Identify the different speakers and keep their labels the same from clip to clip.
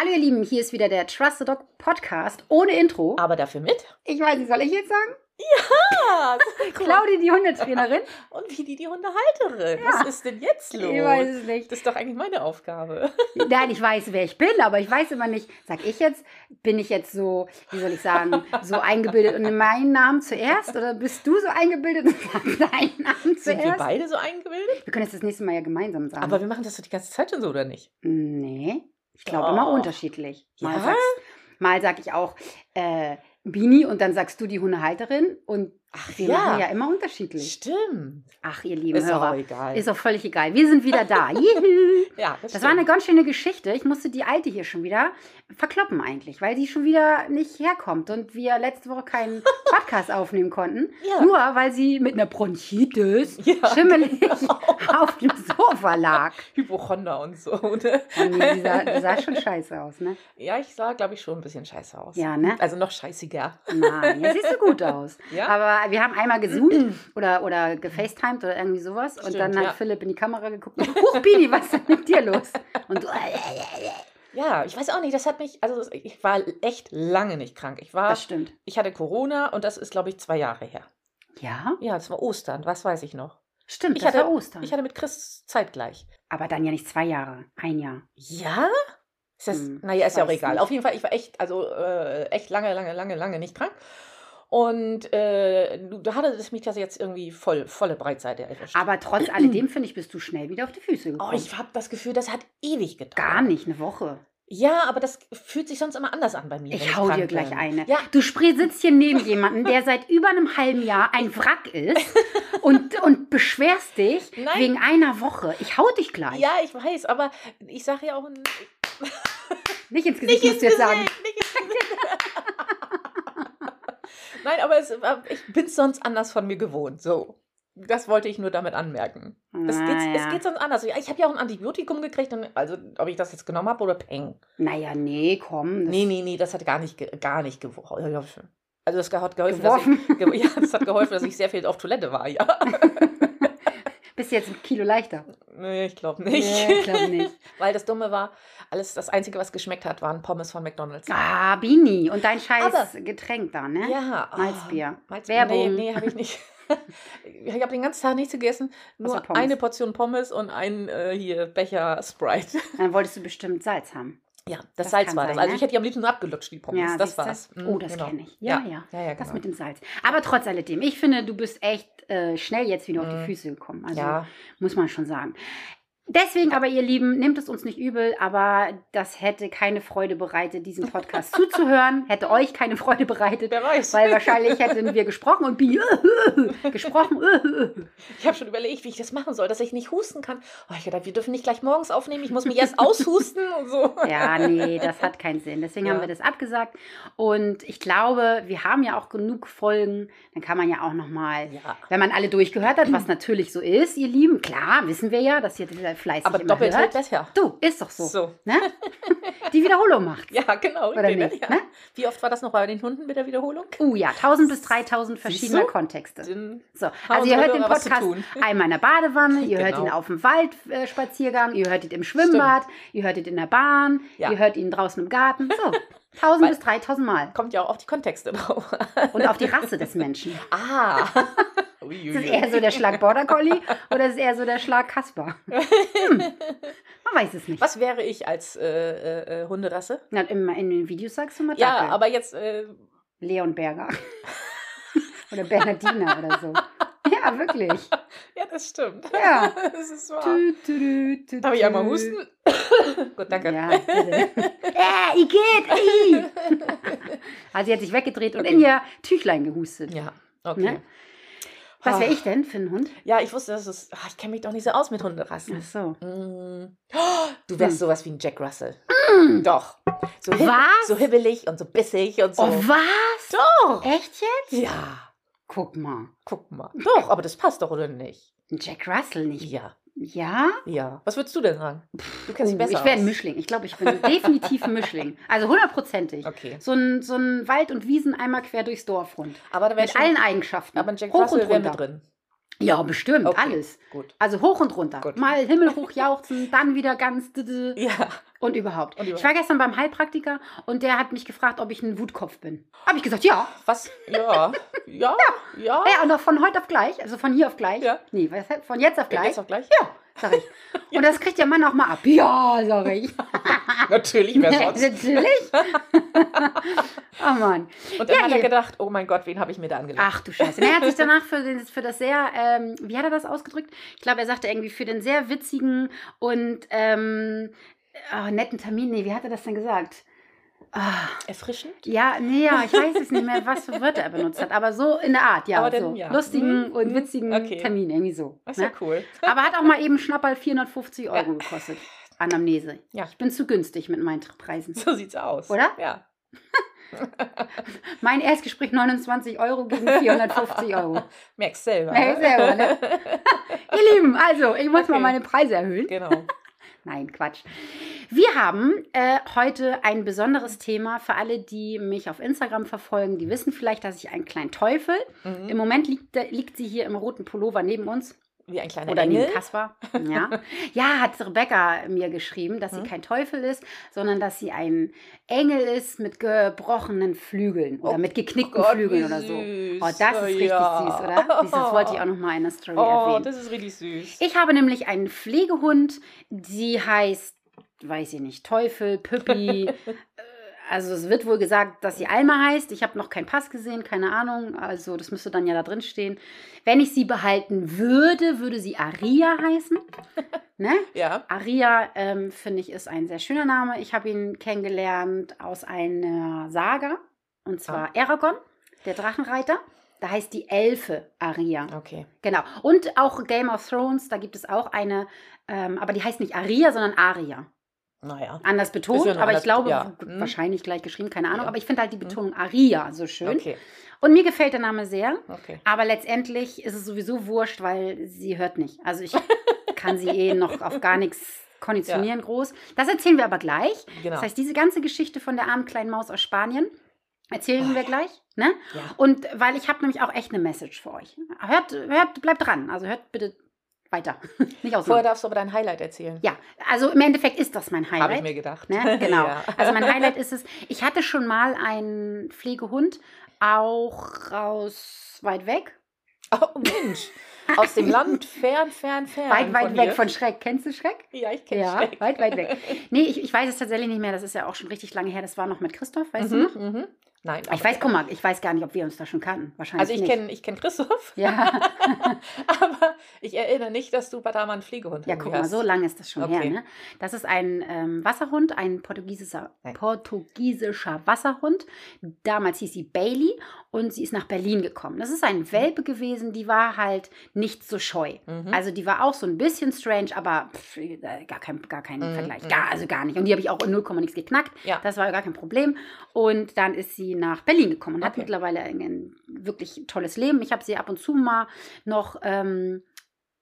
Speaker 1: Hallo ihr Lieben, hier ist wieder der Trust the Dog Podcast ohne Intro.
Speaker 2: Aber dafür mit?
Speaker 1: Ich weiß nicht, soll ich jetzt sagen?
Speaker 2: Ja,
Speaker 1: Claudi, die Hundetrainerin.
Speaker 2: Und wie die die Hundehalterin.
Speaker 1: Ja.
Speaker 2: Was ist denn jetzt los?
Speaker 1: Ich weiß es nicht.
Speaker 2: Das ist doch eigentlich meine Aufgabe.
Speaker 1: Nein, ich weiß, wer ich bin, aber ich weiß immer nicht, sag ich jetzt, bin ich jetzt so, wie soll ich sagen, so eingebildet und in meinen Namen zuerst? Oder bist du so eingebildet und sagst deinen Namen
Speaker 2: Sind wir
Speaker 1: zuerst?
Speaker 2: beide so eingebildet?
Speaker 1: Wir können jetzt das nächste Mal ja gemeinsam sagen.
Speaker 2: Aber wir machen das doch die ganze Zeit schon so, oder nicht?
Speaker 1: Nee, ich glaube
Speaker 2: Doch.
Speaker 1: immer unterschiedlich. Mal,
Speaker 2: Ja?
Speaker 1: sagst, mal sag ich auch äh, Bini und dann sagst du die Hundehalterin und
Speaker 2: Ach
Speaker 1: wir machen ja immer unterschiedlich.
Speaker 2: Stimmt.
Speaker 1: Ach, ihr lieben
Speaker 2: Ist
Speaker 1: Hörer.
Speaker 2: auch egal.
Speaker 1: Ist auch völlig egal. Wir sind wieder da. Juhu.
Speaker 2: ja,
Speaker 1: Das war eine ganz schöne Geschichte. Ich musste die alte hier schon wieder verkloppen eigentlich, weil die schon wieder nicht herkommt und wir letzte Woche keinen Podcast aufnehmen konnten.
Speaker 2: Ja.
Speaker 1: Nur weil sie mit einer Bronchitis
Speaker 2: Ja,
Speaker 1: schimmelig
Speaker 2: genau.
Speaker 1: auf dem Sofa lag.
Speaker 2: Hypochonder und so. Ne?
Speaker 1: Nee, die, sah, die sah schon scheiße aus, ne?
Speaker 2: Ja, ich sah, glaube ich, schon ein bisschen scheiße aus.
Speaker 1: Ja, ne?
Speaker 2: Also noch scheißiger.
Speaker 1: Nein, jetzt siehst du gut aus.
Speaker 2: Ja?
Speaker 1: Aber wir haben einmal gezoomt oder, oder gefacetimed oder irgendwie sowas. und
Speaker 2: Stimmt,
Speaker 1: dann hat
Speaker 2: ja.
Speaker 1: Philipp in die Kamera geguckt und Huch, Bini, was ist denn mit dir los? Und du,
Speaker 2: Ja, ich weiß auch nicht, das hat mich, also ich war echt lange nicht krank. Ich war,
Speaker 1: das stimmt.
Speaker 2: ich hatte Corona und das ist, glaube ich, zwei Jahre her.
Speaker 1: Ja,
Speaker 2: Ja, das war Ostern, was weiß ich noch.
Speaker 1: stimmt.
Speaker 2: Ich
Speaker 1: das
Speaker 2: hatte-
Speaker 1: war Ostern.
Speaker 2: Ich hatte mit Chris zeitgleich.
Speaker 1: Aber dann ja nicht zwei Jahre, ein Jahr.
Speaker 2: Ja? Ist das,
Speaker 1: Hm,
Speaker 2: naja, ist ja auch egal.
Speaker 1: nicht.
Speaker 2: Auf jeden Fall, ich war echt, also äh, echt lange, lange, lange, lange nicht krank. Und äh, du- da hatte es mich das jetzt irgendwie voll, volle Breitseite erwischt.
Speaker 1: Aber trotz alledem, finde ich, bist du schnell wieder auf die Füße
Speaker 2: oh,
Speaker 1: gekommen.
Speaker 2: ich habe das Gefühl, das hat ewig gedauert.
Speaker 1: Gar nicht, eine Woche.
Speaker 2: Ja, aber das fühlt sich sonst immer anders an bei mir.
Speaker 1: Ich hau dir gleich
Speaker 2: bin.
Speaker 1: eine.
Speaker 2: Ja.
Speaker 1: Du sitzt hier neben jemandem, der seit über einem halben Jahr ein Wrack ist und, und beschwerst dich
Speaker 2: Nein.
Speaker 1: wegen einer Woche. Ich hau dich gleich.
Speaker 2: Ja, ich weiß, aber ich sage ja auch ein,
Speaker 1: Nicht ins Gesicht, musst du jetzt sagen.
Speaker 2: Nicht ins Gesicht. Nein, aber es, war- ich bin sonst anders von mir gewohnt. So. Das wollte ich nur damit anmerken. Es geht,
Speaker 1: Naja.
Speaker 2: es geht sonst anders. Ich habe ja auch ein Antibiotikum gekriegt, und, also ob ich das jetzt genommen habe oder peng.
Speaker 1: Naja, nee, komm. Das
Speaker 2: Nee, nee, nee, das hat gar nicht, gar nicht geholfen. Also das hat geholfen, dass
Speaker 1: Geworfen.
Speaker 2: ich, ja, das hat geholfen, dass ich sehr viel auf Toilette war, ja.
Speaker 1: Bist jetzt ein Kilo leichter.
Speaker 2: Nee, ich glaube nicht.
Speaker 1: Nee, ich glaube nicht.
Speaker 2: Weil das Dumme war, alles, das Einzige, was geschmeckt hat, waren Pommes von McDonalds.
Speaker 1: Ah, Bini. Und dein scheiß
Speaker 2: Aber-
Speaker 1: Getränk da, ne?
Speaker 2: Ja. oh,
Speaker 1: Malzbier.
Speaker 2: Malzbier.
Speaker 1: Werbung.
Speaker 2: Nee, nee habe ich nicht. Ich habe den ganzen Tag nichts gegessen, nur eine Portion Pommes und ein äh, hier Becher Sprite.
Speaker 1: Dann wolltest du bestimmt Salz haben.
Speaker 2: Ja, das,
Speaker 1: Das
Speaker 2: Salz war das.
Speaker 1: sein,
Speaker 2: Also
Speaker 1: ne?
Speaker 2: ich hätte die am liebsten nur abgelutscht, die Pommes. das
Speaker 1: siehst du?
Speaker 2: war's. Mhm,
Speaker 1: Oh, das
Speaker 2: genau.
Speaker 1: kenne ich. Ja,
Speaker 2: Ja,
Speaker 1: ja.
Speaker 2: ja, ja,
Speaker 1: Das
Speaker 2: genau.
Speaker 1: mit dem Salz. Aber trotz alledem, ich finde, du bist echt äh, schnell jetzt wieder auf die
Speaker 2: Mhm.
Speaker 1: Füße gekommen. Also
Speaker 2: ja,
Speaker 1: muss man schon sagen. Deswegen aber, ihr Lieben, nehmt es uns nicht übel, aber das hätte keine Freude bereitet, diesen Podcast zuzuhören. Hätte euch keine Freude bereitet,
Speaker 2: wer weiß.
Speaker 1: weil wahrscheinlich hätten wir gesprochen und Bi gesprochen.
Speaker 2: ich habe schon überlegt, wie ich das machen soll, dass ich nicht husten kann. Oh, ich dachte, wir dürfen nicht gleich morgens aufnehmen, ich muss mich erst aushusten und so.
Speaker 1: Ja, nee, das hat keinen Sinn. Deswegen
Speaker 2: Ja.
Speaker 1: haben wir das abgesagt. Und ich glaube, wir haben ja auch genug Folgen. Dann kann man ja auch noch mal,
Speaker 2: Ja.
Speaker 1: wenn man alle durchgehört hat, was natürlich so ist, ihr Lieben. Klar, wissen wir ja, dass ihr wieder fleißig
Speaker 2: Aber
Speaker 1: immer
Speaker 2: doppelt
Speaker 1: hört.
Speaker 2: hält besser.
Speaker 1: Du, ist doch so.
Speaker 2: So.
Speaker 1: Ne? Die Wiederholung macht.
Speaker 2: Ja, genau.
Speaker 1: Oder
Speaker 2: richtig,
Speaker 1: nicht,
Speaker 2: Ja.
Speaker 1: ne?
Speaker 2: Wie oft war das noch bei den Hunden mit der Wiederholung?
Speaker 1: Uh ja, 1000 bis 3000 verschiedene? Kontexte. So, also ihr hört den Podcast einmal in der Badewanne, ihr hört
Speaker 2: Genau.
Speaker 1: ihn auf dem Waldspaziergang, ihr hört ihn im Schwimmbad, ihr hört ihn in der Bahn,
Speaker 2: Ja.
Speaker 1: ihr hört ihn draußen im Garten. So, 1000
Speaker 2: Weil-
Speaker 1: bis 3000 Mal.
Speaker 2: Kommt ja auch auf die Kontexte drauf.
Speaker 1: Und auf die Rasse des Menschen.
Speaker 2: Ah.
Speaker 1: Ist es eher so der Schlag Border Collie oder ist es eher so der Schlag Kasper? Hm. Man weiß es nicht.
Speaker 2: Was wäre ich als äh, äh, äh, Hunderasse?
Speaker 1: Na, in, in den Videos sagst du mal
Speaker 2: Ja,
Speaker 1: Dackel.
Speaker 2: aber jetzt, äh,
Speaker 1: Leon Berger. oder Bernardina oder so. Ja, wirklich.
Speaker 2: ja, das stimmt.
Speaker 1: Ja.
Speaker 2: das ist wahr.
Speaker 1: Tü, tü, tü,
Speaker 2: Darf ich einmal husten? Gut, danke.
Speaker 1: Ja, bitte. äh, ich geht. Also sie hat sich weggedreht und in ihr Tüchlein gehustet.
Speaker 2: Ja, okay.
Speaker 1: Ne? Was wäre
Speaker 2: Ah.
Speaker 1: ich denn für ein Hund?
Speaker 2: Ja, ich wusste, dass es. ach, ich kenne mich doch nicht so aus mit Hunderassen.
Speaker 1: Ach so.
Speaker 2: Mm. Oh, Du wärst
Speaker 1: Hm.
Speaker 2: sowas wie ein Jack Russell. Doch. So,
Speaker 1: Was?
Speaker 2: so hibbelig und so bissig und so.
Speaker 1: Oh, was?
Speaker 2: Doch.
Speaker 1: Echt jetzt?
Speaker 2: Ja.
Speaker 1: Guck mal.
Speaker 2: Guck mal. Doch, aber das passt doch, oder nicht?
Speaker 1: Ein Jack Russell nicht.
Speaker 2: Ja.
Speaker 1: Ja?
Speaker 2: Ja. Was würdest du denn sagen? Du kennst dich
Speaker 1: Oh,
Speaker 2: besser
Speaker 1: ich wäre ein
Speaker 2: aus.
Speaker 1: Mischling. Ich glaube, ich bin definitiv ein Mischling. Also hundertprozentig.
Speaker 2: Okay.
Speaker 1: So ein, so ein Wald- und Wiesen einmal quer durchs Dorf rund.
Speaker 2: Aber da
Speaker 1: Mit
Speaker 2: schon.
Speaker 1: allen Eigenschaften.
Speaker 2: aber ein Jack
Speaker 1: hoch
Speaker 2: Russell
Speaker 1: und
Speaker 2: wäre mit
Speaker 1: runter.
Speaker 2: drin.
Speaker 1: Ja, bestimmt.
Speaker 2: Okay.
Speaker 1: Alles.
Speaker 2: Gut.
Speaker 1: Also hoch und runter.
Speaker 2: Gut.
Speaker 1: Mal himmelhoch jauchzen, dann wieder ganz. d- d-
Speaker 2: Ja.
Speaker 1: Und überhaupt.
Speaker 2: Und überhaupt.
Speaker 1: Ich war gestern beim Heilpraktiker und der hat mich gefragt, ob ich ein Wutkopf bin. Habe ich gesagt, ja.
Speaker 2: Was? Ja. Ja. Ja.
Speaker 1: Ja, und auch von heute auf gleich, also von hier auf gleich.
Speaker 2: Ja.
Speaker 1: Nee, von jetzt auf gleich.
Speaker 2: Jetzt auch gleich?
Speaker 1: Ja, sag ich. Und das kriegt der Mann auch mal ab. Ja, sag ich.
Speaker 2: Natürlich, wer sonst.
Speaker 1: Natürlich. oh Mann.
Speaker 2: Und dann
Speaker 1: Ja,
Speaker 2: hat er gedacht, oh mein Gott, wen habe ich mir da angelacht?
Speaker 1: Ach du Scheiße. Er hat sich danach für, für das sehr, ähm, wie hat er das ausgedrückt? Ich glaube, er sagte irgendwie für den sehr witzigen und ähm, oh, netten Termin. Nee, wie hat er das denn gesagt? Ah,
Speaker 2: Erfrischend?
Speaker 1: ja, nee, ja, ich weiß es nicht mehr, was für Wörter er benutzt hat, aber so in der Art, ja.
Speaker 2: Aber dann,
Speaker 1: so.
Speaker 2: ja.
Speaker 1: Lustigen
Speaker 2: Mhm,
Speaker 1: und
Speaker 2: mhm,
Speaker 1: witzigen
Speaker 2: okay.
Speaker 1: Termin, irgendwie so.
Speaker 2: Das ist ja
Speaker 1: Ne?
Speaker 2: cool.
Speaker 1: Aber hat auch mal eben Schnapperl 450 Euro gekostet. Anamnese.
Speaker 2: Ja.
Speaker 1: Ich bin zu günstig mit meinen Preisen.
Speaker 2: So sieht's aus.
Speaker 1: Oder?
Speaker 2: Ja.
Speaker 1: Mein Erstgespräch 29 Euro gegen 450 Euro.
Speaker 2: Merkst selber.
Speaker 1: Merk
Speaker 2: ne?
Speaker 1: selber, ne? Ihr Lieben, also, ich muss mal
Speaker 2: Okay.
Speaker 1: meine Preise erhöhen.
Speaker 2: Genau.
Speaker 1: Nein, Quatsch. Wir haben äh, heute ein besonderes Thema für alle, die mich auf Instagram verfolgen. Die wissen vielleicht, dass ich einen kleinen Teufel.
Speaker 2: Mhm.
Speaker 1: Im Moment liegt, der- liegt sie hier im roten Pullover neben uns.
Speaker 2: Wie ein kleiner
Speaker 1: Oder
Speaker 2: Engel.
Speaker 1: neben Kaspar. Ja. ja, hat Rebecca mir geschrieben, dass sie
Speaker 2: Mhm.
Speaker 1: kein Teufel ist, sondern dass sie ein Engel ist mit gebrochenen Flügeln oder
Speaker 2: Oh
Speaker 1: mit geknickten
Speaker 2: Gott,
Speaker 1: Flügeln oder so. Oh, das ist richtig
Speaker 2: Ja.
Speaker 1: süß, oder? Das wollte ich auch noch mal in der Story
Speaker 2: Oh,
Speaker 1: erwähnen.
Speaker 2: das ist richtig süß.
Speaker 1: Ich habe nämlich einen Pflegehund, die heißt, weiß ich nicht, Teufel, Püppi. Also es wird wohl gesagt, dass sie Alma heißt. Ich habe noch keinen Pass gesehen, keine Ahnung. Also das müsste dann ja da drin stehen. Wenn ich sie behalten würde, würde sie Aria heißen. ne?
Speaker 2: ja.
Speaker 1: Aria, ähm, finde ich, ist ein sehr schöner Name. Ich habe ihn kennengelernt aus einer Saga. Und zwar Aragon, der Drachenreiter. Da heißt die Elfe Aria.
Speaker 2: Okay.
Speaker 1: Genau. Und auch Game of Thrones, da gibt es auch eine, ähm, aber die heißt nicht Aria, sondern Aria.
Speaker 2: Naja.
Speaker 1: Anders betont,
Speaker 2: ja
Speaker 1: aber ich glaube,
Speaker 2: ja. Hm.
Speaker 1: wahrscheinlich gleich geschrieben, keine Ahnung.
Speaker 2: Ja.
Speaker 1: Aber ich finde halt die Betonung Aria so schön.
Speaker 2: Okay.
Speaker 1: Und mir gefällt der Name sehr.
Speaker 2: Okay.
Speaker 1: Aber letztendlich ist es sowieso wurscht, weil sie hört nicht. Also ich kann sie eh noch auf gar nichts konditionieren groß. Das erzählen wir aber gleich.
Speaker 2: Genau.
Speaker 1: Das heißt, diese ganze Geschichte von der armen kleinen Maus aus Spanien erzählen
Speaker 2: Oh,
Speaker 1: wir
Speaker 2: ja.
Speaker 1: gleich. Ne?
Speaker 2: ja.
Speaker 1: Und weil ich habe nämlich auch echt eine Message für euch. Hört, hört, bleibt dran. Also hört bitte weiter. Nicht.
Speaker 2: Vorher darfst du aber dein Highlight erzählen.
Speaker 1: Ja, also im Endeffekt ist das mein
Speaker 2: Habe ich
Speaker 1: Highlight.
Speaker 2: mir gedacht.
Speaker 1: Ne? Genau.
Speaker 2: ja.
Speaker 1: Also mein Highlight ist es, ich hatte schon mal einen Pflegehund, auch aus weit weg.
Speaker 2: Oh Mensch. Aus dem Land fern, fern, fern.
Speaker 1: weit, weit weg
Speaker 2: hier.
Speaker 1: von Schreck. Kennst du Schreck?
Speaker 2: Ja, ich kenne
Speaker 1: Ja,
Speaker 2: Schreck.
Speaker 1: weit, weit weg. Nee, ich, ich weiß es tatsächlich nicht mehr. Das ist ja auch schon richtig lange her. Das war noch mit Christoph, weißt du noch?
Speaker 2: Mhm, mhm. Nein.
Speaker 1: Ich weiß, guck mal, ich weiß gar nicht, ob wir uns da schon kannten. Wahrscheinlich
Speaker 2: Also ich kenne ich kenn Christoph,
Speaker 1: Ja,
Speaker 2: aber ich erinnere nicht, dass du bei da mal einen Pflegehund
Speaker 1: ja, guck mal,
Speaker 2: hast.
Speaker 1: so lange ist das schon
Speaker 2: Okay.
Speaker 1: her. Ne? Das ist ein ähm, Wasserhund, ein portugiesischer,
Speaker 2: Nein.
Speaker 1: portugiesischer Wasserhund. Damals hieß sie Bailey und sie ist nach Berlin gekommen. Das ist ein Welpe gewesen, die war halt nicht so scheu.
Speaker 2: Mhm.
Speaker 1: Also die war auch so ein bisschen strange, aber pff, gar kein, gar kein
Speaker 2: Mhm,
Speaker 1: Vergleich.
Speaker 2: mhm.
Speaker 1: Gar, also gar nicht. Und die habe ich auch in 0, nichts geknackt.
Speaker 2: Ja.
Speaker 1: Das war gar kein Problem. Und dann ist sie nach Berlin gekommen und hat
Speaker 2: Okay.
Speaker 1: mittlerweile ein, ein wirklich tolles Leben. Ich habe sie ab und zu mal noch ähm,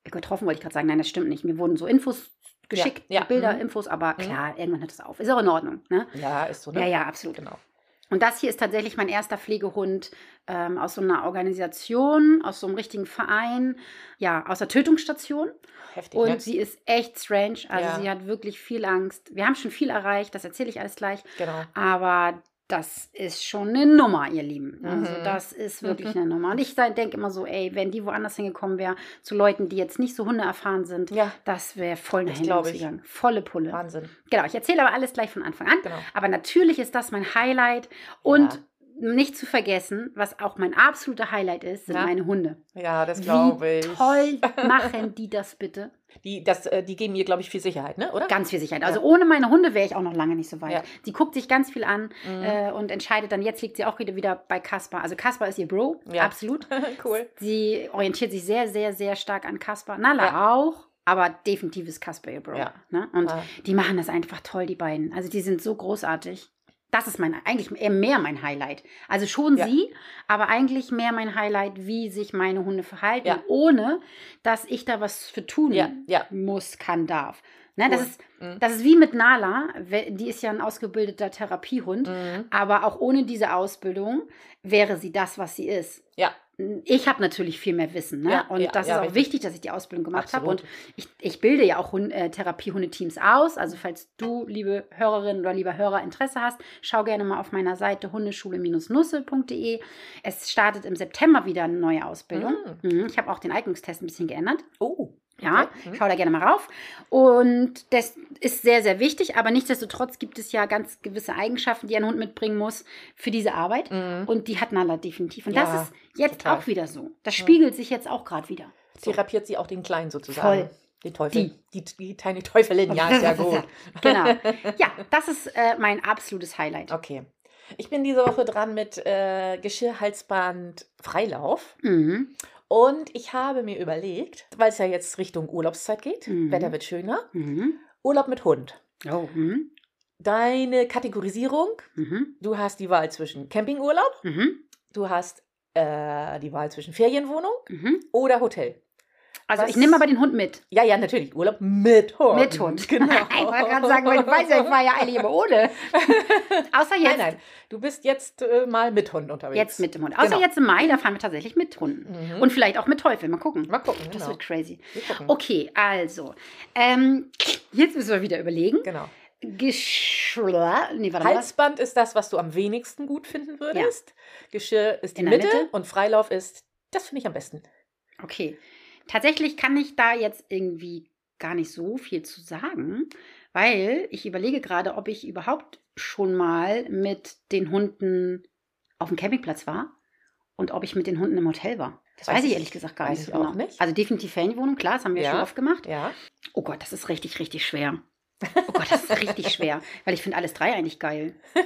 Speaker 1: getroffen, wollte ich gerade sagen. Nein, das stimmt nicht. Mir wurden so Infos geschickt,
Speaker 2: ja,
Speaker 1: Bilder,
Speaker 2: mhm.
Speaker 1: Infos, aber klar, irgendwann hört es auf. Ist auch in Ordnung. Ne?
Speaker 2: Ja, ist so, ne?
Speaker 1: Ja, ja, absolut.
Speaker 2: Genau.
Speaker 1: Und das hier ist tatsächlich mein erster Pflegehund ähm, aus so einer Organisation, aus so einem richtigen Verein, ja, aus der Tötungsstation.
Speaker 2: Heftig,
Speaker 1: Und
Speaker 2: ne?
Speaker 1: sie ist echt strange. Also
Speaker 2: Ja.
Speaker 1: sie hat wirklich viel Angst. Wir haben schon viel erreicht, das erzähle ich alles gleich.
Speaker 2: Genau.
Speaker 1: Aber das ist schon eine Nummer, ihr Lieben. Also
Speaker 2: Mhm.
Speaker 1: das ist wirklich eine Nummer. Und ich denke immer so, ey, wenn die woanders hingekommen wäre, zu Leuten, die jetzt nicht so hundeerfahren sind,
Speaker 2: Ja,
Speaker 1: das wäre voll nach hinten losgegangen. Volle Pulle.
Speaker 2: Wahnsinn.
Speaker 1: Genau, ich erzähle aber alles gleich von Anfang an.
Speaker 2: Genau.
Speaker 1: Aber natürlich ist das mein Highlight. Und nicht zu vergessen, was auch mein absoluter Highlight ist, sind
Speaker 2: Ja.
Speaker 1: meine Hunde.
Speaker 2: Ja, das glaube
Speaker 1: Wie
Speaker 2: ich.
Speaker 1: toll machen die das bitte?
Speaker 2: Die, das, äh, die geben mir, glaube ich, viel Sicherheit, ne? oder?
Speaker 1: Ganz viel Sicherheit.
Speaker 2: Ja.
Speaker 1: Also ohne meine Hunde wäre ich auch noch lange nicht so weit.
Speaker 2: Ja.
Speaker 1: Sie guckt sich ganz viel an
Speaker 2: Mhm.
Speaker 1: äh, und entscheidet dann, jetzt liegt sie auch wieder, wieder bei Kaspar. Also Kaspar ist ihr Bro,
Speaker 2: Ja.
Speaker 1: absolut.
Speaker 2: cool.
Speaker 1: Sie orientiert sich sehr, sehr, sehr stark an Kaspar. Nala
Speaker 2: Ja.
Speaker 1: auch, aber definitiv ist Kaspar ihr Bro.
Speaker 2: Ja.
Speaker 1: Ne? Und
Speaker 2: Ah.
Speaker 1: die machen das einfach toll, die beiden. Also die sind so großartig. Das ist mein, eigentlich eher mehr mein Highlight. Also schon
Speaker 2: Ja.
Speaker 1: sie, aber eigentlich mehr mein Highlight, wie sich meine Hunde verhalten,
Speaker 2: Ja.
Speaker 1: ohne dass ich da was für tun
Speaker 2: Ja,
Speaker 1: muss, kann, darf. Ne, das,
Speaker 2: Cool.
Speaker 1: ist,
Speaker 2: Mhm.
Speaker 1: das ist wie mit Nala, die ist ja ein ausgebildeter Therapiehund,
Speaker 2: Mhm.
Speaker 1: aber auch ohne diese Ausbildung wäre sie das, was sie ist.
Speaker 2: Ja.
Speaker 1: Ich habe natürlich viel mehr Wissen. Ne?
Speaker 2: Ja,
Speaker 1: und
Speaker 2: ja,
Speaker 1: das
Speaker 2: ja,
Speaker 1: ist auch
Speaker 2: richtig.
Speaker 1: wichtig, dass ich die Ausbildung gemacht habe. Und ich, ich bilde ja auch Hund, äh, Therapie-Hundeteams aus. Also falls du, liebe Hörerin oder lieber Hörer, Interesse hast, schau gerne mal auf meiner Seite hundeschule-nusse.de. Es startet im September wieder eine neue Ausbildung. Mhm. Ich habe auch den Eignungstest ein bisschen geändert.
Speaker 2: Oh.
Speaker 1: Ja,
Speaker 2: Okay. Mhm.
Speaker 1: schau da gerne mal rauf. Und das ist sehr, sehr wichtig, aber nichtsdestotrotz gibt es ja ganz gewisse Eigenschaften, die ein Hund mitbringen muss für diese Arbeit.
Speaker 2: Mhm.
Speaker 1: Und die hat Nala definitiv. Und
Speaker 2: Ja,
Speaker 1: das ist jetzt
Speaker 2: total.
Speaker 1: auch wieder so. Das spiegelt sich jetzt auch gerade wieder. So.
Speaker 2: Therapiert sie auch den Kleinen sozusagen.
Speaker 1: Voll.
Speaker 2: Den Teufel. Die. Die, kleine Teufelin. Ja, ist ja gut.
Speaker 1: genau. Ja, das ist äh, mein absolutes Highlight.
Speaker 2: Okay. Ich bin diese Woche dran mit äh, Geschirrhalsband Freilauf.
Speaker 1: Mhm.
Speaker 2: Und ich habe mir überlegt, weil es ja jetzt Richtung Urlaubszeit geht,
Speaker 1: Mhm.
Speaker 2: Wetter wird schöner,
Speaker 1: Mhm.
Speaker 2: Urlaub mit Hund.
Speaker 1: Oh. Mhm.
Speaker 2: Deine Kategorisierung,
Speaker 1: Mhm.
Speaker 2: du hast die Wahl zwischen Campingurlaub,
Speaker 1: Mhm.
Speaker 2: du hast äh, die Wahl zwischen Ferienwohnung
Speaker 1: Mhm.
Speaker 2: oder Hotel.
Speaker 1: Also
Speaker 2: Was-
Speaker 1: ich nehme aber den Hund mit.
Speaker 2: Ja, ja, natürlich. Urlaub mit Hund.
Speaker 1: Mit Hund.
Speaker 2: Genau.
Speaker 1: ich wollte gerade sagen, weil ich weiß ja, ich war ja eigentlich immer ohne. Außer jetzt.
Speaker 2: Nein, nein. Du bist jetzt äh, mal mit Hund unterwegs.
Speaker 1: Jetzt mit dem Hund. Außer
Speaker 2: Genau.
Speaker 1: jetzt im Mai, da fahren wir tatsächlich mit Hunden.
Speaker 2: Mhm.
Speaker 1: Und vielleicht auch mit Teufel. Mal gucken.
Speaker 2: Mal gucken.
Speaker 1: Das
Speaker 2: Genau.
Speaker 1: wird crazy.
Speaker 2: Wir.
Speaker 1: Okay, also. Ähm, jetzt müssen wir wieder überlegen.
Speaker 2: Genau.
Speaker 1: Geschirr. Nee, warte mal.
Speaker 2: Halsband ist das, was du am wenigsten gut finden würdest. Geschirr ist die Mitte,
Speaker 1: Mitte.
Speaker 2: und Freilauf ist, das finde ich am besten.
Speaker 1: Okay. Tatsächlich kann ich da jetzt irgendwie gar nicht so viel zu sagen, weil ich überlege gerade, ob ich überhaupt schon mal mit den Hunden auf dem Campingplatz war und ob ich mit den Hunden im Hotel war. Das weiß,
Speaker 2: Weiß
Speaker 1: ich
Speaker 2: ich-
Speaker 1: ehrlich gesagt gar nicht genau.
Speaker 2: nicht.
Speaker 1: Also definitiv Ferienwohnung, klar, das haben wir
Speaker 2: Ja.
Speaker 1: schon oft gemacht.
Speaker 2: Ja.
Speaker 1: Oh Gott, das ist richtig, richtig schwer. Oh Gott, das ist richtig schwer, weil ich finde alles drei eigentlich geil.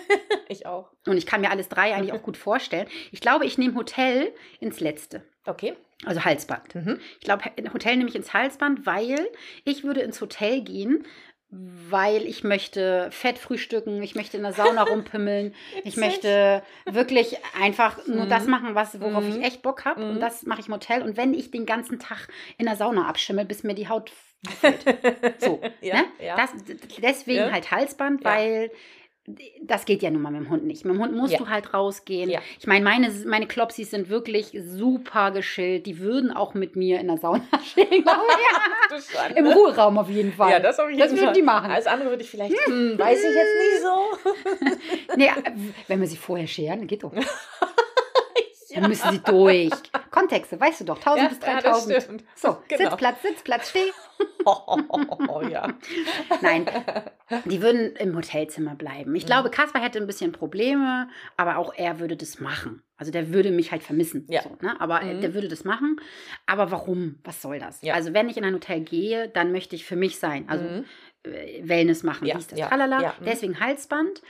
Speaker 2: Ich auch.
Speaker 1: Und ich kann mir alles drei eigentlich auch gut vorstellen. Ich glaube, ich nehme Hotel ins Letzte.
Speaker 2: Okay.
Speaker 1: Also Halsband.
Speaker 2: Mhm.
Speaker 1: Ich glaube, Hotel nehme ich ins Halsband, weil ich würde ins Hotel gehen, weil ich möchte fett frühstücken, ich möchte in der Sauna rumpimmeln, ich möchte wirklich einfach nur
Speaker 2: Mhm.
Speaker 1: das machen, was, worauf
Speaker 2: Mhm.
Speaker 1: ich echt Bock habe.
Speaker 2: Mhm.
Speaker 1: Und das mache ich im Hotel. Und wenn ich den ganzen Tag in der Sauna abschimmel, bis mir die Haut fällt. So,
Speaker 2: ja,
Speaker 1: ne?
Speaker 2: ja.
Speaker 1: Das, deswegen
Speaker 2: Ja.
Speaker 1: halt Halsband, weil das geht ja nun mal mit dem Hund nicht. Mit dem Hund musst
Speaker 2: Ja.
Speaker 1: du halt rausgehen.
Speaker 2: Ja.
Speaker 1: Ich meine, meine, meine Klopsis sind wirklich super geschillt. Die würden auch mit mir in der Sauna ich.
Speaker 2: Du Schande.
Speaker 1: Im Ruheraum auf jeden Fall.
Speaker 2: Ja, das auf jeden
Speaker 1: Das würden die machen.
Speaker 2: Alles andere würde ich vielleicht, hm, weiß ich jetzt nicht so.
Speaker 1: Nee, wenn wir sie vorher scheren, geht doch. Dann müssen sie durch. Kontexte, weißt du doch. 1000 bis
Speaker 2: ja, das
Speaker 1: 3000.
Speaker 2: stimmt.
Speaker 1: so,
Speaker 2: Genau.
Speaker 1: Sitzplatz, Sitzplatz, steh.
Speaker 2: Oh, ja.
Speaker 1: Nein, die würden im Hotelzimmer bleiben. Ich
Speaker 2: Mhm.
Speaker 1: glaube, Kaspar hätte ein bisschen Probleme, aber auch er würde das machen. Also der würde mich halt vermissen.
Speaker 2: Ja.
Speaker 1: So, ne? Aber äh,
Speaker 2: Mhm.
Speaker 1: der würde das machen. Aber warum? Was soll das?
Speaker 2: Ja.
Speaker 1: Also wenn ich in ein Hotel gehe, dann möchte ich für mich sein. Also
Speaker 2: Mhm.
Speaker 1: äh, Wellness machen,
Speaker 2: Ja,
Speaker 1: dies, das,
Speaker 2: ja,
Speaker 1: tralala.
Speaker 2: ja, mhm.
Speaker 1: Deswegen Halsband.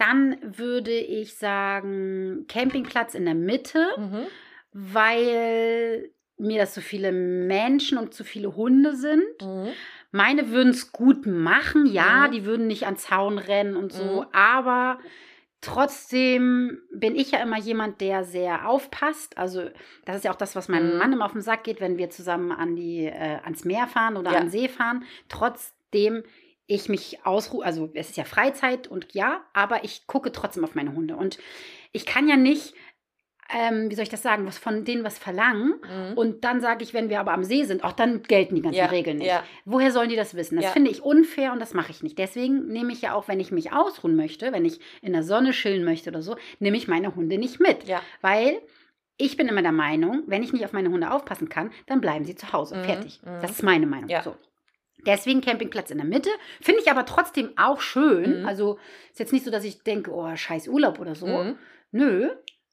Speaker 1: Dann würde ich sagen, Campingplatz in der Mitte,
Speaker 2: Mhm.
Speaker 1: weil mir das zu viele Menschen und zu viele Hunde sind.
Speaker 2: Mhm.
Speaker 1: Meine würden es gut machen, ja,
Speaker 2: Mhm.
Speaker 1: die würden nicht an Zaun rennen und so,
Speaker 2: Mhm.
Speaker 1: aber trotzdem bin ich ja immer jemand, der sehr aufpasst. Also, das ist ja auch das, was meinem
Speaker 2: Mhm.
Speaker 1: Mann immer auf den Sack geht, wenn wir zusammen an die, äh, ans Meer fahren oder
Speaker 2: Ja.
Speaker 1: an den See fahren. Trotzdem ich mich ausruhe, also es ist ja Freizeit und ja, aber ich gucke trotzdem auf meine Hunde. Und ich kann ja nicht, ähm, wie soll ich das sagen, was von denen was verlangen.
Speaker 2: Mhm.
Speaker 1: Und dann sage ich, wenn wir aber am See sind, auch dann gelten die ganzen
Speaker 2: Ja,
Speaker 1: Regeln nicht.
Speaker 2: ja.
Speaker 1: Woher sollen die das wissen? Das
Speaker 2: Ja.
Speaker 1: finde ich unfair und das mache ich nicht. Deswegen nehme ich ja auch, wenn ich mich ausruhen möchte, wenn ich in der Sonne chillen möchte oder so, nehme ich meine Hunde nicht mit. Weil ich bin immer der Meinung, wenn ich nicht auf meine Hunde aufpassen kann, dann bleiben sie zu Hause.
Speaker 2: Mhm,
Speaker 1: Fertig.
Speaker 2: mhm.
Speaker 1: Das ist meine Meinung. So. Deswegen Campingplatz in der Mitte. Finde ich aber trotzdem auch schön.
Speaker 2: Mhm.
Speaker 1: Also ist jetzt nicht so, dass ich denke, oh, scheiß Urlaub oder so.
Speaker 2: Mhm.
Speaker 1: Nö,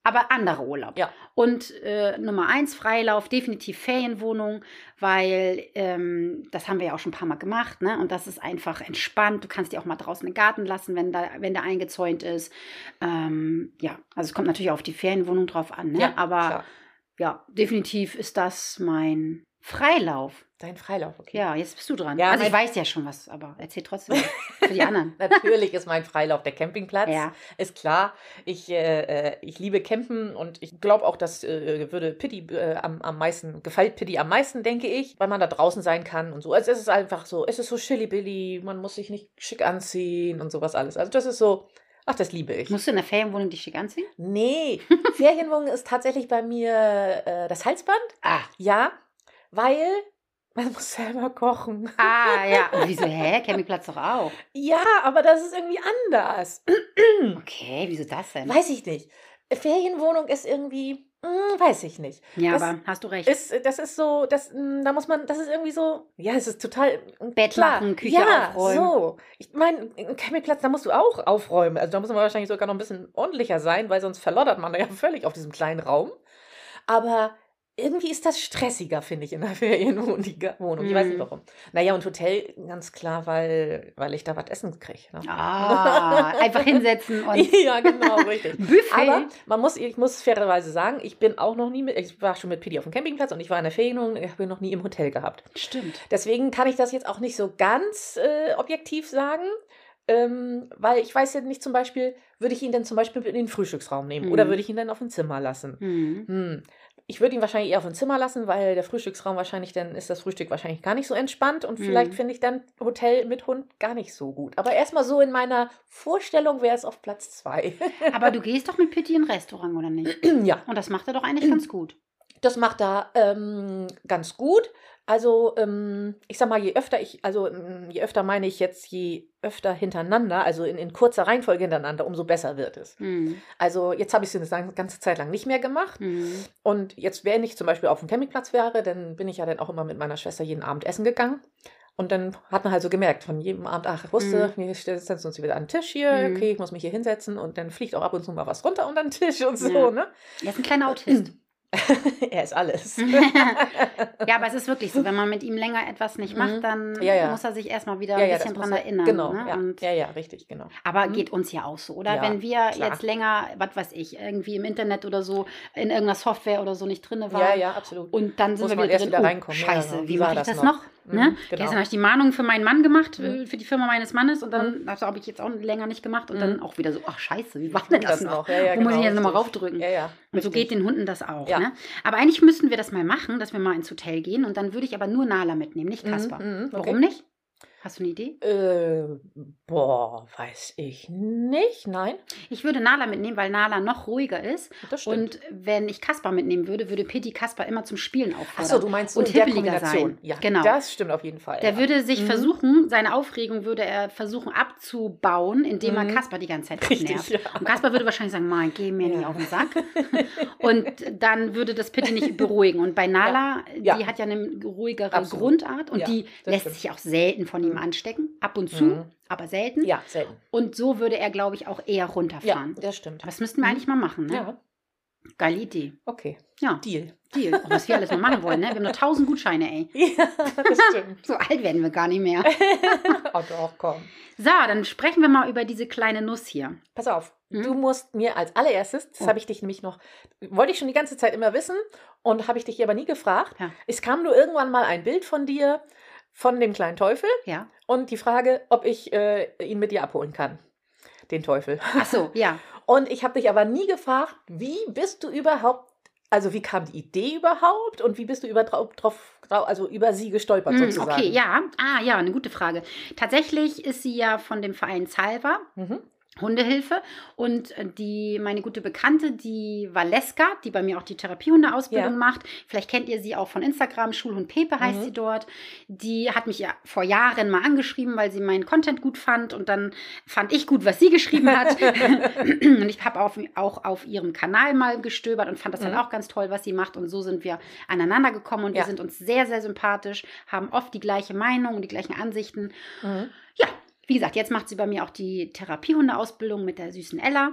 Speaker 1: aber anderer Urlaub.
Speaker 2: Ja.
Speaker 1: Und äh, Nummer eins, Freilauf, definitiv Ferienwohnung, weil ähm, das haben wir ja auch schon ein paar Mal gemacht, ne? Und das ist einfach entspannt. Du kannst die auch mal draußen im Garten lassen, wenn, da, wenn der eingezäunt ist. Ähm, ja, also es kommt natürlich auf die Ferienwohnung drauf an, ne?
Speaker 2: Ja,
Speaker 1: aber
Speaker 2: klar.
Speaker 1: ja, definitiv ist das mein Freilauf.
Speaker 2: Dein Freilauf, okay.
Speaker 1: Ja, jetzt bist du dran.
Speaker 2: Ja,
Speaker 1: also ich weiß ja schon was, aber erzähl trotzdem für die anderen.
Speaker 2: Natürlich ist mein Freilauf der Campingplatz.
Speaker 1: Ja.
Speaker 2: Ist klar. Ich, äh, äh, ich liebe Campen und ich glaube auch, das äh, würde Pitti äh, am, am meisten, gefällt Pitti am meisten, denke ich, weil man da draußen sein kann und so. Also es ist einfach so, es ist so chilly-billy, man muss sich nicht schick anziehen und sowas alles. Also das ist so Ach, das liebe ich.
Speaker 1: Musst du in der Ferienwohnung dich schick anziehen?
Speaker 2: Nee, Ferienwohnung ist tatsächlich bei mir äh, das Halsband.
Speaker 1: Ah.
Speaker 2: Ja, weil man muss selber kochen.
Speaker 1: Ah, ja. Und wieso, hä? Campingplatz doch auch.
Speaker 2: Ja, aber das ist irgendwie anders.
Speaker 1: Okay, wieso das denn?
Speaker 2: Weiß ich nicht. Ferienwohnung ist irgendwie, hm, weiß ich nicht.
Speaker 1: ja,
Speaker 2: das
Speaker 1: aber hast du recht.
Speaker 2: Ist, das ist so, das, hm, da muss man, das ist irgendwie so, ja, es ist total hm,
Speaker 1: Bett
Speaker 2: klar.
Speaker 1: machen, Küche
Speaker 2: ja,
Speaker 1: aufräumen.
Speaker 2: so. Ich meine, ein Campingplatz, da musst du auch aufräumen. Also da muss man wahrscheinlich sogar noch ein bisschen ordentlicher sein, weil sonst verloddert man da ja völlig auf diesem kleinen Raum. Aber irgendwie ist das stressiger, finde ich, in der Ferienwohnung. Ich weiß nicht
Speaker 1: Mhm.
Speaker 2: warum. Naja, und Hotel, ganz klar, weil, weil ich da was essen kriege. Ne?
Speaker 1: Ah, einfach hinsetzen und
Speaker 2: ja, genau, richtig.
Speaker 1: Buffet.
Speaker 2: Aber man muss, ich muss fairerweise sagen, ich bin auch noch nie mit, ich war schon mit Pidi auf dem Campingplatz und ich war in der Ferienwohnung, ich habe ihn noch nie im Hotel gehabt.
Speaker 1: Stimmt.
Speaker 2: Deswegen kann ich das jetzt auch nicht so ganz äh, objektiv sagen, ähm, weil ich weiß ja nicht zum Beispiel, würde ich ihn denn zum Beispiel in den Frühstücksraum nehmen oder
Speaker 1: Mhm.
Speaker 2: würde ich ihn dann auf ein Zimmer lassen?
Speaker 1: Hm.
Speaker 2: Hm. Ich würde ihn wahrscheinlich eher auf ein Zimmer lassen, weil der Frühstücksraum wahrscheinlich, dann ist das Frühstück wahrscheinlich gar nicht so entspannt und vielleicht
Speaker 1: Mhm.
Speaker 2: finde ich dann Hotel mit Hund gar nicht so gut. Aber erstmal so in meiner Vorstellung wäre es auf Platz zwei.
Speaker 1: Aber du gehst doch mit Pitti in ein Restaurant, oder nicht?
Speaker 2: ja,
Speaker 1: Und das macht er doch eigentlich ganz gut.
Speaker 2: das macht er ähm, ganz gut. Also, ähm, ich sag mal, je öfter ich, also ähm, je öfter meine ich jetzt, je öfter hintereinander, also in, in kurzer Reihenfolge hintereinander, umso besser wird es.
Speaker 1: Hm.
Speaker 2: Also jetzt habe ich es eine ganze Zeit lang nicht mehr gemacht.
Speaker 1: Hm.
Speaker 2: Und jetzt, wenn ich zum Beispiel auf dem Campingplatz wäre, dann bin ich ja dann auch immer mit meiner Schwester jeden Abend essen gegangen. Und dann hat man halt so gemerkt, von jedem Abend, ach, ich wusste, wir setzen uns wieder an den Tisch hier,
Speaker 1: Mhm.
Speaker 2: okay, ich muss mich hier hinsetzen und dann fliegt auch ab und zu mal was runter unter den Tisch und so,
Speaker 1: Ja.
Speaker 2: ne?
Speaker 1: Er ist ein kleiner Autist.
Speaker 2: er ist alles.
Speaker 1: ja, aber es ist wirklich so, wenn man mit ihm länger etwas nicht macht,
Speaker 2: Mhm.
Speaker 1: dann
Speaker 2: Ja, ja.
Speaker 1: muss er sich erstmal wieder
Speaker 2: ja,
Speaker 1: ein bisschen dran
Speaker 2: er-
Speaker 1: erinnern.
Speaker 2: Genau,
Speaker 1: ne?
Speaker 2: ja, ja, richtig, genau.
Speaker 1: aber
Speaker 2: Mhm.
Speaker 1: geht uns ja auch so, oder? Wenn wir
Speaker 2: klar.
Speaker 1: jetzt länger, was weiß ich, irgendwie im Internet oder so, in irgendeiner Software oder so nicht drin waren.
Speaker 2: Ja, ja, absolut.
Speaker 1: Und dann sind
Speaker 2: Muss
Speaker 1: wir wieder drin.
Speaker 2: wieder
Speaker 1: oh,
Speaker 2: reinkommen. Ja,
Speaker 1: Scheiße,
Speaker 2: genau.
Speaker 1: wie,
Speaker 2: war
Speaker 1: ich
Speaker 2: das
Speaker 1: das
Speaker 2: noch?
Speaker 1: Noch?
Speaker 2: Mhm,
Speaker 1: ne?
Speaker 2: genau.
Speaker 1: Gestern habe ich die Mahnung für meinen Mann gemacht,
Speaker 2: Mhm.
Speaker 1: äh, für die Firma meines Mannes und dann das habe ich jetzt auch länger nicht gemacht und dann
Speaker 2: Mhm.
Speaker 1: auch wieder so, ach scheiße, wie war denn das, noch?
Speaker 2: Ja, ja,
Speaker 1: Wo muss ich
Speaker 2: genau,
Speaker 1: jetzt nochmal raufdrücken?
Speaker 2: Ja.
Speaker 1: Und so geht den Hunden das auch.
Speaker 2: Ja.
Speaker 1: Ne? Aber eigentlich müssten wir das mal machen, dass wir mal ins Hotel gehen und dann würde ich aber nur Nala mitnehmen, nicht
Speaker 2: Mhm,
Speaker 1: Kasper.
Speaker 2: mhm, okay.
Speaker 1: Warum nicht? Hast du eine Idee?
Speaker 2: Äh, boah, weiß ich nicht. Nein,
Speaker 1: Ich würde Nala mitnehmen, weil Nala noch ruhiger ist.
Speaker 2: das stimmt.
Speaker 1: Und wenn ich Kasper mitnehmen würde, würde Pitti Kasper immer zum Spielen auffordern.
Speaker 2: Achso, du meinst so
Speaker 1: und
Speaker 2: in der
Speaker 1: hippeliger
Speaker 2: Kombination.
Speaker 1: sein.
Speaker 2: Ja,
Speaker 1: Genau.
Speaker 2: das stimmt auf jeden Fall.
Speaker 1: Der
Speaker 2: ja.
Speaker 1: würde sich
Speaker 2: Mhm.
Speaker 1: versuchen, seine Aufregung würde er versuchen abzubauen, indem er
Speaker 2: Mhm.
Speaker 1: Kasper die ganze Zeit
Speaker 2: Richtig,
Speaker 1: nervt.
Speaker 2: ja.
Speaker 1: Und Kasper würde wahrscheinlich sagen, Mann, geh mir nicht
Speaker 2: Ja.
Speaker 1: auf den Sack. Und dann würde das Pitti nicht beruhigen. Und bei Nala, die hat ja eine ruhigere
Speaker 2: Absolut.
Speaker 1: Grundart und die lässt
Speaker 2: stimmt.
Speaker 1: sich auch selten von ihm
Speaker 2: Mhm.
Speaker 1: anstecken. Ab und zu,
Speaker 2: Mhm.
Speaker 1: Aber selten.
Speaker 2: Ja, selten.
Speaker 1: Und so würde er, glaube ich, auch eher
Speaker 2: Ja,
Speaker 1: runterfahren.
Speaker 2: das stimmt.
Speaker 1: Das müssten wir eigentlich mal machen, ne?
Speaker 2: Ja,
Speaker 1: Geile Idee.
Speaker 2: okay.
Speaker 1: Ja,
Speaker 2: Deal.
Speaker 1: Deal. Oh, was wir alles noch machen wollen, ne? Wir haben nur tausend Gutscheine, ey.
Speaker 2: Ja, das stimmt.
Speaker 1: So alt werden wir gar nicht mehr.
Speaker 2: oh doch, komm.
Speaker 1: So, dann sprechen wir mal über diese kleine Nuss hier.
Speaker 2: Pass auf,
Speaker 1: Mhm.
Speaker 2: du musst mir als allererstes, das
Speaker 1: Oh.
Speaker 2: habe ich dich nämlich noch, wollte ich schon die ganze Zeit immer wissen und habe ich dich aber nie gefragt.
Speaker 1: Ja.
Speaker 2: Es kam nur irgendwann mal ein Bild von dir, von dem kleinen Teufel
Speaker 1: Ja.
Speaker 2: und die Frage, ob ich äh, ihn mit dir abholen kann. Den Teufel.
Speaker 1: Ach so, ja.
Speaker 2: Und ich habe dich aber nie gefragt, wie bist du überhaupt, also wie kam die Idee überhaupt und wie bist du über, drauf, drauf, also über sie gestolpert
Speaker 1: Hm,
Speaker 2: sozusagen?
Speaker 1: okay, ja. Ah, ja, eine gute Frage. Tatsächlich ist sie ja von dem Verein Salva.
Speaker 2: Mhm.
Speaker 1: Hundehilfe und äh, die meine gute Bekannte, die Valeska, die bei mir auch die Therapiehundeausbildung
Speaker 2: Ja.
Speaker 1: macht. Vielleicht kennt ihr sie auch von Instagram, Schulhund Pepe heißt
Speaker 2: Mhm.
Speaker 1: sie dort. Die hat mich ja vor Jahren mal angeschrieben, weil sie meinen Content gut fand und dann fand ich gut, was sie geschrieben hat. und ich habe auf, auch auf ihrem Kanal mal gestöbert und fand das
Speaker 2: Mhm.
Speaker 1: halt auch ganz toll, was sie macht und so sind wir aneinander gekommen und
Speaker 2: Ja.
Speaker 1: wir sind uns sehr sehr sympathisch, haben oft die gleiche Meinung und die gleichen Ansichten.
Speaker 2: Mhm.
Speaker 1: Ja, wie gesagt, jetzt macht sie bei mir auch die Therapiehundeausbildung mit der süßen Ella.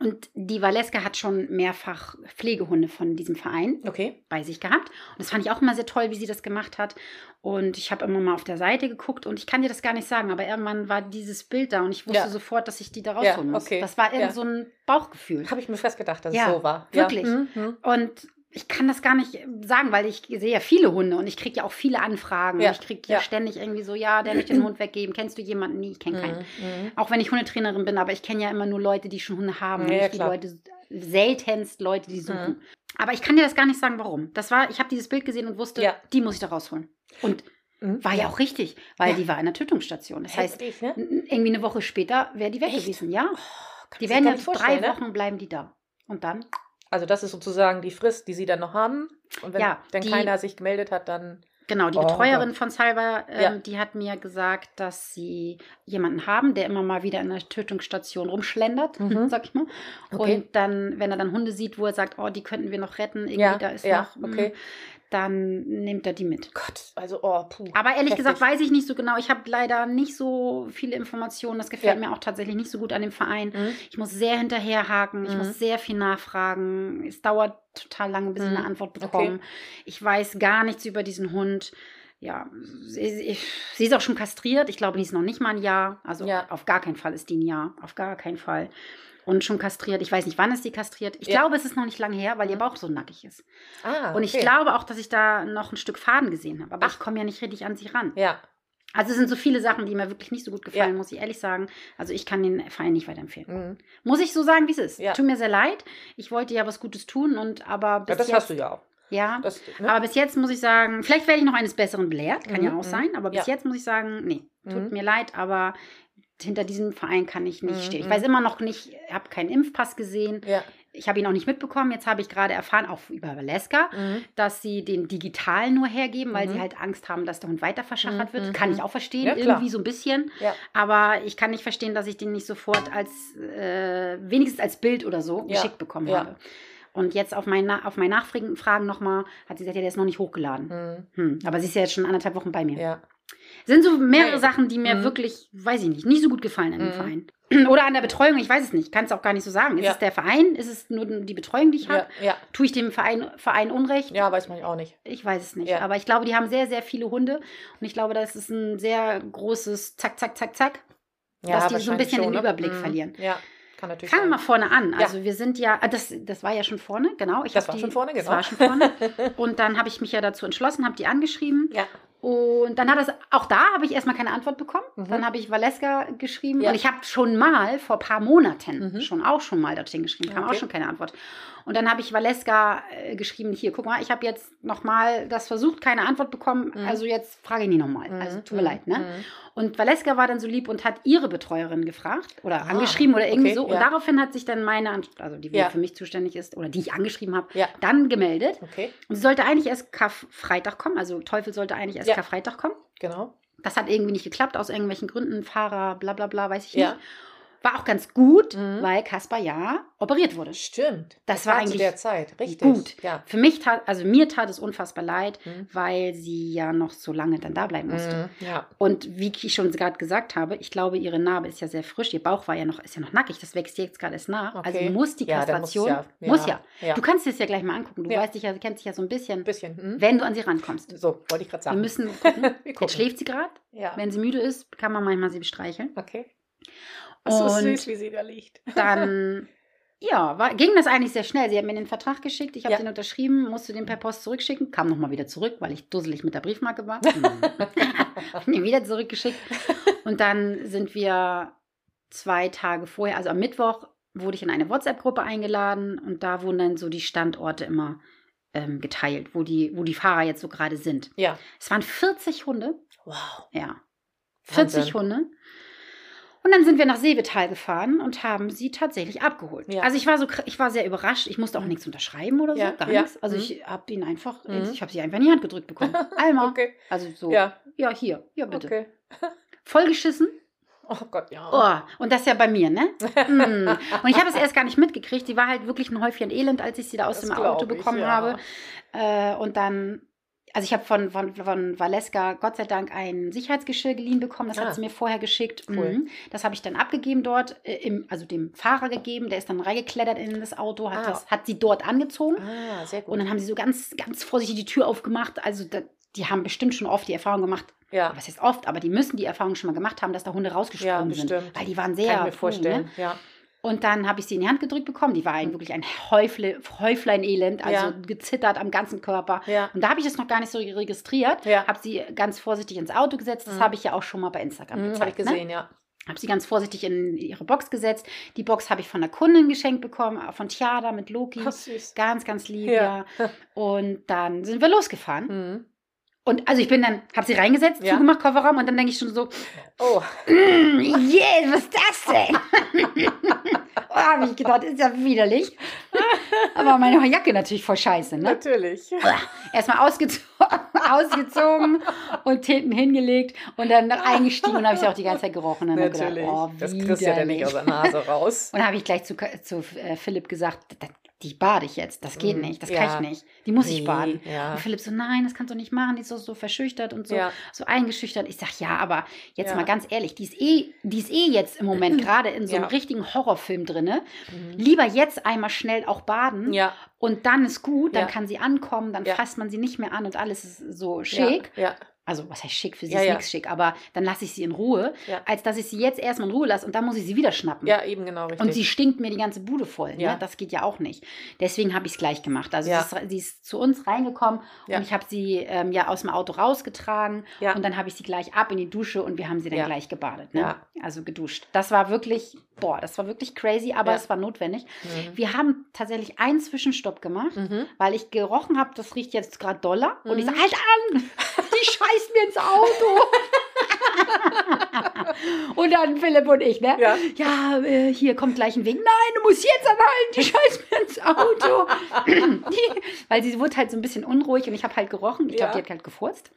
Speaker 1: Und die Valeska hat schon mehrfach Pflegehunde von diesem Verein
Speaker 2: Okay.
Speaker 1: bei sich gehabt. Und das fand ich auch immer sehr toll, wie sie das gemacht hat. Und ich habe immer mal auf der Seite geguckt und ich kann dir das gar nicht sagen, aber irgendwann war dieses Bild da und ich wusste
Speaker 2: Ja.
Speaker 1: sofort, dass ich die da
Speaker 2: Ja,
Speaker 1: rausholen muss.
Speaker 2: okay.
Speaker 1: Das war irgend
Speaker 2: Ja.
Speaker 1: so ein Bauchgefühl.
Speaker 2: Habe ich mir fast gedacht, dass
Speaker 1: Ja,
Speaker 2: es so war.
Speaker 1: wirklich.
Speaker 2: Ja. Mhm.
Speaker 1: Und ich kann das gar nicht sagen, weil ich sehe ja viele Hunde und ich kriege ja auch viele Anfragen.
Speaker 2: Ja,
Speaker 1: Ich kriege ja
Speaker 2: ja.
Speaker 1: ständig irgendwie so, ja, der möchte den Hund weggeben. Kennst du jemanden? Nee, ich kenne keinen.
Speaker 2: Mhm.
Speaker 1: Auch wenn ich Hundetrainerin bin, aber ich kenne ja immer nur Leute, die schon Hunde haben.
Speaker 2: Ja,
Speaker 1: und
Speaker 2: ja,
Speaker 1: nicht die. Leute, seltenst Leute, die suchen.
Speaker 2: Mhm.
Speaker 1: Aber ich kann dir das gar nicht sagen, warum. Das war, ich habe dieses Bild gesehen und wusste,
Speaker 2: Ja.
Speaker 1: die muss ich da rausholen. Und
Speaker 2: Mhm.
Speaker 1: war ja auch richtig, weil
Speaker 2: Ja.
Speaker 1: die war in der Tötungsstation. Das heißt,
Speaker 2: Heftig, ne?
Speaker 1: irgendwie eine Woche später wäre die weg
Speaker 2: Echt?
Speaker 1: gewesen, ja.
Speaker 2: kann
Speaker 1: Die werden
Speaker 2: nicht
Speaker 1: drei
Speaker 2: ne?
Speaker 1: Wochen bleiben die da. Und dann?
Speaker 2: Also das ist sozusagen die Frist, die sie dann noch haben. Und wenn
Speaker 1: Ja,
Speaker 2: dann
Speaker 1: die-
Speaker 2: keiner sich gemeldet hat, dann.
Speaker 1: Genau, die
Speaker 2: Oh
Speaker 1: Betreuerin
Speaker 2: Gott.
Speaker 1: von Salva, ähm,
Speaker 2: Ja.
Speaker 1: die hat mir gesagt, dass sie jemanden haben, der immer mal wieder in der Tötungsstation rumschlendert,
Speaker 2: Mhm.
Speaker 1: sag ich mal.
Speaker 2: Okay.
Speaker 1: Und dann, wenn er dann Hunde sieht, wo er sagt, oh, die könnten wir noch retten, irgendwie
Speaker 2: Ja,
Speaker 1: da ist
Speaker 2: ja,
Speaker 1: noch, mm,
Speaker 2: okay.
Speaker 1: Dann nimmt er die mit.
Speaker 2: Gott, also, oh, puh.
Speaker 1: Aber ehrlich
Speaker 2: Heftig.
Speaker 1: gesagt weiß ich nicht so genau. Ich habe leider nicht so viele Informationen. Das gefällt
Speaker 2: Ja.
Speaker 1: mir auch tatsächlich nicht so gut an dem Verein.
Speaker 2: Mhm.
Speaker 1: Ich muss sehr hinterherhaken, ich
Speaker 2: Mhm.
Speaker 1: muss sehr viel nachfragen. Es dauert total lange, bis ich
Speaker 2: Mhm.
Speaker 1: eine Antwort
Speaker 2: Okay.
Speaker 1: bekomme. Ich weiß gar nichts über diesen Hund. Ja, sie, sie, sie ist auch schon kastriert. Ich glaube, die ist noch nicht mal ein Jahr. Also
Speaker 2: Ja.
Speaker 1: auf gar keinen Fall ist die ein Jahr. Auf gar keinen Fall. Und schon kastriert. Ich weiß nicht, wann ist die kastriert. Ich
Speaker 2: Ja.
Speaker 1: glaube, es ist noch nicht lange her, weil ihr
Speaker 2: Mhm.
Speaker 1: Bauch so nackig ist.
Speaker 2: Ah,
Speaker 1: Und ich
Speaker 2: okay.
Speaker 1: glaube auch, dass ich da noch ein Stück Faden gesehen habe. Aber
Speaker 2: Ach.
Speaker 1: ich komme ja nicht richtig an sie ran.
Speaker 2: Ja,
Speaker 1: Also es sind so viele Sachen, die mir wirklich nicht so gut gefallen,
Speaker 2: Ja.
Speaker 1: muss ich ehrlich sagen. Also ich kann den Verein nicht weiterempfehlen.
Speaker 2: mhm.
Speaker 1: Muss ich so sagen, wie es ist.
Speaker 2: Ja.
Speaker 1: Tut mir sehr leid. Ich wollte ja was Gutes tun und aber bis
Speaker 2: ja das
Speaker 1: jetzt,
Speaker 2: hast du ja auch.
Speaker 1: Ja.
Speaker 2: Das, ne?
Speaker 1: Aber bis jetzt muss ich sagen, vielleicht werde ich noch eines Besseren belehrt, kann
Speaker 2: Mhm,
Speaker 1: ja auch
Speaker 2: mhm.
Speaker 1: sein. Aber bis
Speaker 2: Ja.
Speaker 1: jetzt muss ich sagen, nee, tut
Speaker 2: Mhm.
Speaker 1: mir leid, aber hinter diesem Verein kann ich nicht
Speaker 2: Mhm,
Speaker 1: stehen. Ich
Speaker 2: mhm.
Speaker 1: weiß immer noch nicht, habe keinen Impfpass gesehen.
Speaker 2: ja.
Speaker 1: Ich habe ihn auch nicht mitbekommen. Jetzt habe ich gerade erfahren, auch über Valeska,
Speaker 2: Mhm.
Speaker 1: dass sie den digital nur hergeben, weil
Speaker 2: Mhm.
Speaker 1: sie halt Angst haben, dass der Hund weiter verschachert
Speaker 2: Mhm,
Speaker 1: wird. Kann
Speaker 2: mhm.
Speaker 1: ich auch verstehen,
Speaker 2: Ja,
Speaker 1: irgendwie so ein bisschen.
Speaker 2: Ja.
Speaker 1: Aber ich kann nicht verstehen, dass ich den nicht sofort als, äh, wenigstens als Bild oder so geschickt bekommen habe. Und jetzt auf mein, auf mein Nachfragen Fragen nochmal, hat sie gesagt, ja, der ist noch nicht hochgeladen.
Speaker 2: Mhm.
Speaker 1: Hm. Aber sie ist ja jetzt schon anderthalb Wochen bei mir.
Speaker 2: Ja.
Speaker 1: Sind so mehrere. Sachen, die mir
Speaker 2: Mhm.
Speaker 1: wirklich, weiß ich nicht, nicht so gut gefallen an dem
Speaker 2: Mhm.
Speaker 1: Verein. Oder an der Betreuung, ich weiß es nicht, kann es auch gar nicht so sagen. Ist
Speaker 2: Ja.
Speaker 1: es der Verein? Ist es nur die Betreuung, die ich habe?
Speaker 2: Ja, ja.
Speaker 1: Tue ich dem Verein, Verein Unrecht?
Speaker 2: ja, weiß man auch nicht.
Speaker 1: Ich weiß es nicht. Aber ich glaube, die haben sehr, sehr viele Hunde. Und ich glaube, das ist ein sehr großes Zack, Zack, Zack, Zack. Dass die so ein bisschen den
Speaker 2: ne?
Speaker 1: Überblick
Speaker 2: Mhm.
Speaker 1: verlieren.
Speaker 2: Ja, kann natürlich
Speaker 1: Fangen wir mal vorne an.
Speaker 2: Ja.
Speaker 1: Also wir sind ja, ah, das, das war ja schon vorne, genau. Ich
Speaker 2: Das war schon vorne,
Speaker 1: Das
Speaker 2: genau.
Speaker 1: war schon vorne. Und dann habe ich mich ja dazu entschlossen, habe die angeschrieben.
Speaker 2: Ja.
Speaker 1: Und dann hat das, auch da habe ich erstmal keine Antwort bekommen.
Speaker 2: Mhm.
Speaker 1: Dann habe ich Valeska geschrieben.
Speaker 2: Ja.
Speaker 1: Und ich habe schon mal, vor ein paar Monaten,
Speaker 2: Mhm.
Speaker 1: schon auch schon mal dorthin geschrieben, kam auch
Speaker 2: Okay.
Speaker 1: schon keine Antwort. Und dann habe ich Valeska äh, geschrieben, hier, guck mal, ich habe jetzt nochmal das versucht, keine Antwort bekommen.
Speaker 2: Mhm.
Speaker 1: Also jetzt frage ich nie nochmal. Also tut mir
Speaker 2: Mhm.
Speaker 1: leid, ne?
Speaker 2: Mhm.
Speaker 1: Und Valeska war dann so lieb und hat ihre Betreuerin gefragt oder
Speaker 2: Ah,
Speaker 1: angeschrieben oder irgendwie
Speaker 2: okay,
Speaker 1: so. Und
Speaker 2: ja.
Speaker 1: daraufhin hat sich dann meine, also die
Speaker 2: Ja.
Speaker 1: für mich zuständig ist oder die ich angeschrieben habe,
Speaker 2: Ja.
Speaker 1: dann gemeldet.
Speaker 2: Okay,
Speaker 1: Und sie sollte eigentlich erst Karfreitag kommen. Also Teufel sollte eigentlich erst
Speaker 2: Ja.
Speaker 1: Karfreitag kommen.
Speaker 2: genau.
Speaker 1: Das hat irgendwie nicht geklappt, aus irgendwelchen Gründen. Fahrer, bla bla bla, weiß ich
Speaker 2: Ja.
Speaker 1: War auch ganz gut,
Speaker 2: Mhm.
Speaker 1: weil Kaspar ja operiert wurde.
Speaker 2: Stimmt.
Speaker 1: Das war
Speaker 2: zu
Speaker 1: eigentlich
Speaker 2: der Zeit, richtig.
Speaker 1: gut.
Speaker 2: Ja.
Speaker 1: Für mich tat, also mir tat es unfassbar leid,
Speaker 2: Mhm.
Speaker 1: weil sie ja noch so lange dann da bleiben musste.
Speaker 2: Mhm. Ja.
Speaker 1: Und wie ich schon gerade gesagt habe, ich glaube, ihre Narbe ist ja sehr frisch. Ihr Bauch war ja noch, ist ja noch nackig. Das wächst jetzt gerade erst nach. Also
Speaker 2: Okay.
Speaker 1: muss die
Speaker 2: Ja, dann muss
Speaker 1: Kastration.
Speaker 2: ja. Ja.
Speaker 1: Muss ja.
Speaker 2: Ja.
Speaker 1: Du kannst es ja gleich mal angucken. Du
Speaker 2: Ja.
Speaker 1: weißt dich ja, kennst dich ja so ein bisschen,
Speaker 2: bisschen. Mhm.
Speaker 1: wenn du an sie rankommst.
Speaker 2: So, wollte ich gerade
Speaker 1: Wir
Speaker 2: sagen.
Speaker 1: müssen gucken.
Speaker 2: Wir gucken.
Speaker 1: Jetzt schläft sie gerade.
Speaker 2: Ja.
Speaker 1: Wenn sie müde ist, kann man manchmal sie bestreicheln.
Speaker 2: Okay. Ach, so süß, wie sie da liegt.
Speaker 1: Dann, ja, war, ging das eigentlich sehr schnell. Sie hat mir den Vertrag geschickt, ich habe
Speaker 2: Ja.
Speaker 1: den unterschrieben, musste den per Post zurückschicken, kam nochmal wieder zurück, weil ich dusselig mit der Briefmarke war. Hab ihn wieder zurückgeschickt. Und dann sind wir zwei Tage vorher, also am Mittwoch, wurde ich in eine WhatsApp-Gruppe eingeladen und da wurden dann so die Standorte immer ähm, geteilt, wo die, wo die Fahrer jetzt so gerade sind.
Speaker 2: Ja.
Speaker 1: Es waren 40 Hunde,
Speaker 2: Wow.
Speaker 1: ja. 40
Speaker 2: Wahnsinn.
Speaker 1: Hunde. Und dann sind wir nach Seebetal gefahren und haben sie tatsächlich abgeholt.
Speaker 2: Ja.
Speaker 1: Also ich war so, ich war sehr überrascht. Ich musste auch nichts unterschreiben oder so,
Speaker 2: Ja,
Speaker 1: gar
Speaker 2: ja.
Speaker 1: nichts. Also
Speaker 2: Mhm.
Speaker 1: ich habe ihn einfach,
Speaker 2: Mhm.
Speaker 1: ich habe sie einfach in die Hand gedrückt bekommen. Einmal.
Speaker 2: Okay.
Speaker 1: Also so, ja.
Speaker 2: Ja.
Speaker 1: hier, ja bitte.
Speaker 2: Okay.
Speaker 1: Vollgeschissen.
Speaker 2: Oh Gott, ja.
Speaker 1: Oh, und das ja bei mir, ne? Mm. Und ich habe es erst gar nicht mitgekriegt. Die war halt wirklich ein Häufchen Elend, als ich sie da aus
Speaker 2: Das
Speaker 1: dem Auto
Speaker 2: ich,
Speaker 1: bekommen
Speaker 2: ja.
Speaker 1: habe. Äh, und dann, also ich habe von, von, von Valeska Gott sei Dank ein Sicherheitsgeschirr geliehen bekommen. Das
Speaker 2: Ah.
Speaker 1: hat sie mir vorher geschickt.
Speaker 2: Cool.
Speaker 1: Mhm. Das habe ich dann abgegeben dort, äh, im, also dem Fahrer gegeben. Der ist dann reingeklettert in das Auto, hat,
Speaker 2: Ah.
Speaker 1: das, hat sie dort angezogen.
Speaker 2: Ah, sehr gut.
Speaker 1: Und dann haben sie so ganz, ganz vorsichtig die Tür aufgemacht. Also da, die haben bestimmt schon oft die Erfahrung gemacht,
Speaker 2: ja,
Speaker 1: was heißt oft, aber die müssen die Erfahrung schon mal gemacht haben, dass da Hunde rausgesprungen
Speaker 2: Ja,
Speaker 1: sind. Weil die waren
Speaker 2: kann
Speaker 1: sehr
Speaker 2: ich mir vorstellen.
Speaker 1: Ne?
Speaker 2: Ja.
Speaker 1: Und dann habe ich sie in die Hand gedrückt bekommen. Die war ein,
Speaker 2: Mhm.
Speaker 1: wirklich ein Häufle, Häuflein-Elend, also
Speaker 2: Ja.
Speaker 1: gezittert am ganzen Körper.
Speaker 2: Ja.
Speaker 1: Und da habe ich das noch gar nicht so registriert.
Speaker 2: Ja.
Speaker 1: Habe sie ganz vorsichtig ins Auto gesetzt. Das
Speaker 2: Mhm.
Speaker 1: habe ich ja auch schon mal bei Instagram
Speaker 2: Mhm,
Speaker 1: gezeigt.
Speaker 2: Habe ich gesehen, ja.
Speaker 1: Ne? Habe sie ganz vorsichtig in ihre Box gesetzt. Die Box habe ich von einer Kundin geschenkt bekommen, äh, von Tiada mit Loki.
Speaker 2: Ach, süß.
Speaker 1: Ganz, ganz lieb,
Speaker 2: Ja.
Speaker 1: ja. Und dann sind wir losgefahren.
Speaker 2: Mhm.
Speaker 1: Und also ich bin dann, habe sie reingesetzt,
Speaker 2: Ja.
Speaker 1: zugemacht, Kofferraum und dann denke ich schon so,
Speaker 2: Oh,
Speaker 1: mm, yeah, was ist das denn? oh, habe ich gedacht, ist ja widerlich. Aber meine Jacke natürlich voll scheiße, ne?
Speaker 2: natürlich.
Speaker 1: Erstmal ausgezogen, ausgezogen und hinten hingelegt und dann eingestiegen und habe ich sie auch die ganze Zeit gerochen. Und dann hab
Speaker 2: Natürlich.
Speaker 1: Gedacht, oh,
Speaker 2: das kriegst du ja dann nicht aus der Nase raus.
Speaker 1: Und dann habe ich gleich zu, zu äh, Philipp gesagt, "Das- die bade ich jetzt. Das geht
Speaker 2: Mm,
Speaker 1: nicht. Das
Speaker 2: ja.
Speaker 1: kann ich nicht. Die muss ich
Speaker 2: Nee,
Speaker 1: baden.
Speaker 2: ja.
Speaker 1: Und Philipp so, nein, das kannst du nicht machen. Die ist so, so verschüchtert und so,
Speaker 2: Ja.
Speaker 1: so eingeschüchtert. Ich sag, ja, aber jetzt mal ganz ehrlich, die ist eh, die ist eh jetzt im Moment gerade in so einem richtigen Horrorfilm drinne.
Speaker 2: Mhm.
Speaker 1: Lieber jetzt einmal schnell auch baden
Speaker 2: Ja,
Speaker 1: und dann ist gut, dann kann sie ankommen, dann fasst man sie nicht mehr an und alles ist so schick.
Speaker 2: Ja.
Speaker 1: Also, was heißt schick? Für sie
Speaker 2: Ja,
Speaker 1: ist
Speaker 2: ja.
Speaker 1: nichts schick, aber dann lasse ich sie in Ruhe,
Speaker 2: Ja.
Speaker 1: als dass ich sie jetzt erstmal in Ruhe lasse und dann muss ich sie wieder schnappen.
Speaker 2: ja eben genau richtig.
Speaker 1: Und sie stinkt mir die ganze Bude voll.
Speaker 2: Ja.
Speaker 1: Ne? Das geht ja auch nicht. Deswegen habe ich es gleich gemacht. Also
Speaker 2: Ja.
Speaker 1: sie, ist, sie ist zu uns reingekommen und ich habe sie ähm, ja aus dem Auto rausgetragen und dann habe ich sie gleich ab in die Dusche und wir haben sie dann gleich gebadet. Ne?
Speaker 2: Ja.
Speaker 1: Also geduscht. Das war wirklich, boah, das war wirklich crazy, aber es war notwendig.
Speaker 2: Mhm.
Speaker 1: Wir haben tatsächlich einen Zwischenstopp gemacht,
Speaker 2: Mhm.
Speaker 1: weil ich gerochen habe, das riecht jetzt gerade doller. Und ich
Speaker 2: Mhm.
Speaker 1: sage, halt an! Die scheißt mir ins Auto. und dann Philipp und ich, ne?
Speaker 2: Ja.
Speaker 1: ja, äh, hier kommt gleich ein Weg. Nein, du musst jetzt anhalten, die scheißt mir ins Auto. die, weil sie wurde halt so ein bisschen unruhig und ich habe halt gerochen. Ich glaube,
Speaker 2: Ja.
Speaker 1: die hat halt gefurzt.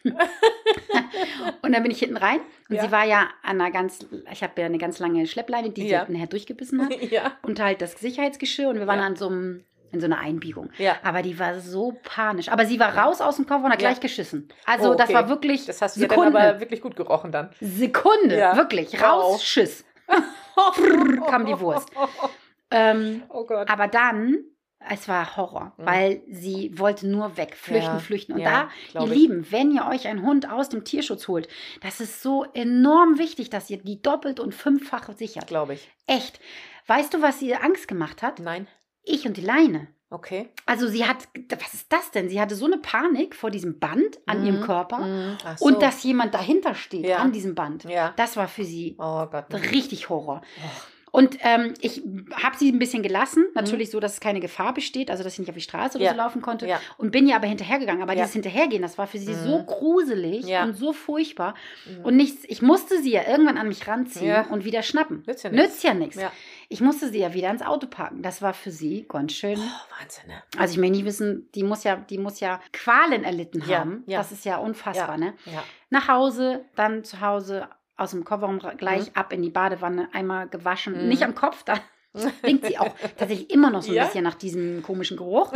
Speaker 1: und dann bin ich hinten rein und
Speaker 2: Ja.
Speaker 1: sie war ja an einer ganz, ich habe ja eine ganz lange Schleppleine, die sie nachher durchgebissen hat. Und halt das Sicherheitsgeschirr und wir waren an so einem, in so einer Einbiegung.
Speaker 2: Ja.
Speaker 1: Aber die war so panisch. Aber sie war raus aus dem Koffer und hat
Speaker 2: Ja.
Speaker 1: gleich geschissen. Also
Speaker 2: Oh,
Speaker 1: das
Speaker 2: okay.
Speaker 1: war wirklich
Speaker 2: Das hast du
Speaker 1: Sekunde.
Speaker 2: dann aber wirklich gut gerochen dann.
Speaker 1: Sekunde,
Speaker 2: Ja.
Speaker 1: wirklich.
Speaker 2: Wow.
Speaker 1: Raus, Schiss. kam die Wurst. Ähm,
Speaker 2: Oh Gott.
Speaker 1: aber dann, es war Horror,
Speaker 2: Mhm.
Speaker 1: weil sie wollte nur weg, flüchten,
Speaker 2: Ja,
Speaker 1: flüchten. Und
Speaker 2: ja,
Speaker 1: da, ihr
Speaker 2: ich.
Speaker 1: Lieben, wenn ihr euch einen Hund aus dem Tierschutz holt, das ist so enorm wichtig, dass ihr die doppelt und fünffach sichert.
Speaker 2: Glaube ich.
Speaker 1: Echt. Weißt du, was ihr Angst gemacht hat?
Speaker 2: Nein.
Speaker 1: Ich und die Leine.
Speaker 2: Okay.
Speaker 1: Also sie hat, was ist das denn? Sie hatte so eine Panik vor diesem Band an
Speaker 2: Mhm.
Speaker 1: ihrem Körper
Speaker 2: Mhm. Ach
Speaker 1: und
Speaker 2: so.
Speaker 1: dass jemand dahinter steht
Speaker 2: Ja.
Speaker 1: an diesem Band.
Speaker 2: Ja.
Speaker 1: Das war für sie
Speaker 2: Oh Gott.
Speaker 1: richtig Horror.
Speaker 2: Oh.
Speaker 1: Und ähm, ich habe sie ein bisschen gelassen, natürlich so, dass es keine Gefahr besteht, also dass sie nicht auf die Straße oder
Speaker 2: Mhm. Ja.
Speaker 1: so laufen konnte.
Speaker 2: Ja.
Speaker 1: Und bin ihr aber hinterhergegangen. Aber
Speaker 2: Ja.
Speaker 1: dieses Hinterhergehen, das war für sie
Speaker 2: Mhm.
Speaker 1: so gruselig und so furchtbar.
Speaker 2: Mhm.
Speaker 1: Und nichts, ich musste sie ja irgendwann an mich ranziehen und wieder schnappen.
Speaker 2: Nützt ja nichts.
Speaker 1: Ich musste sie ja wieder ins Auto parken. Das war für sie ganz schön.
Speaker 2: Oh, Wahnsinn, ne?
Speaker 1: Also ich möchte nicht wissen, die muss ja, die muss ja Qualen erlitten
Speaker 2: Ja,
Speaker 1: haben.
Speaker 2: ja.
Speaker 1: Das ist ja unfassbar,
Speaker 2: Ja.
Speaker 1: ne? Nach Hause, dann zu Hause aus dem Kofferraum ra- gleich ab in die Badewanne, einmal gewaschen.
Speaker 2: Mhm.
Speaker 1: Nicht am Kopf, da stinkt sie auch tatsächlich immer noch so ein
Speaker 2: Ja.
Speaker 1: bisschen nach diesem komischen Geruch.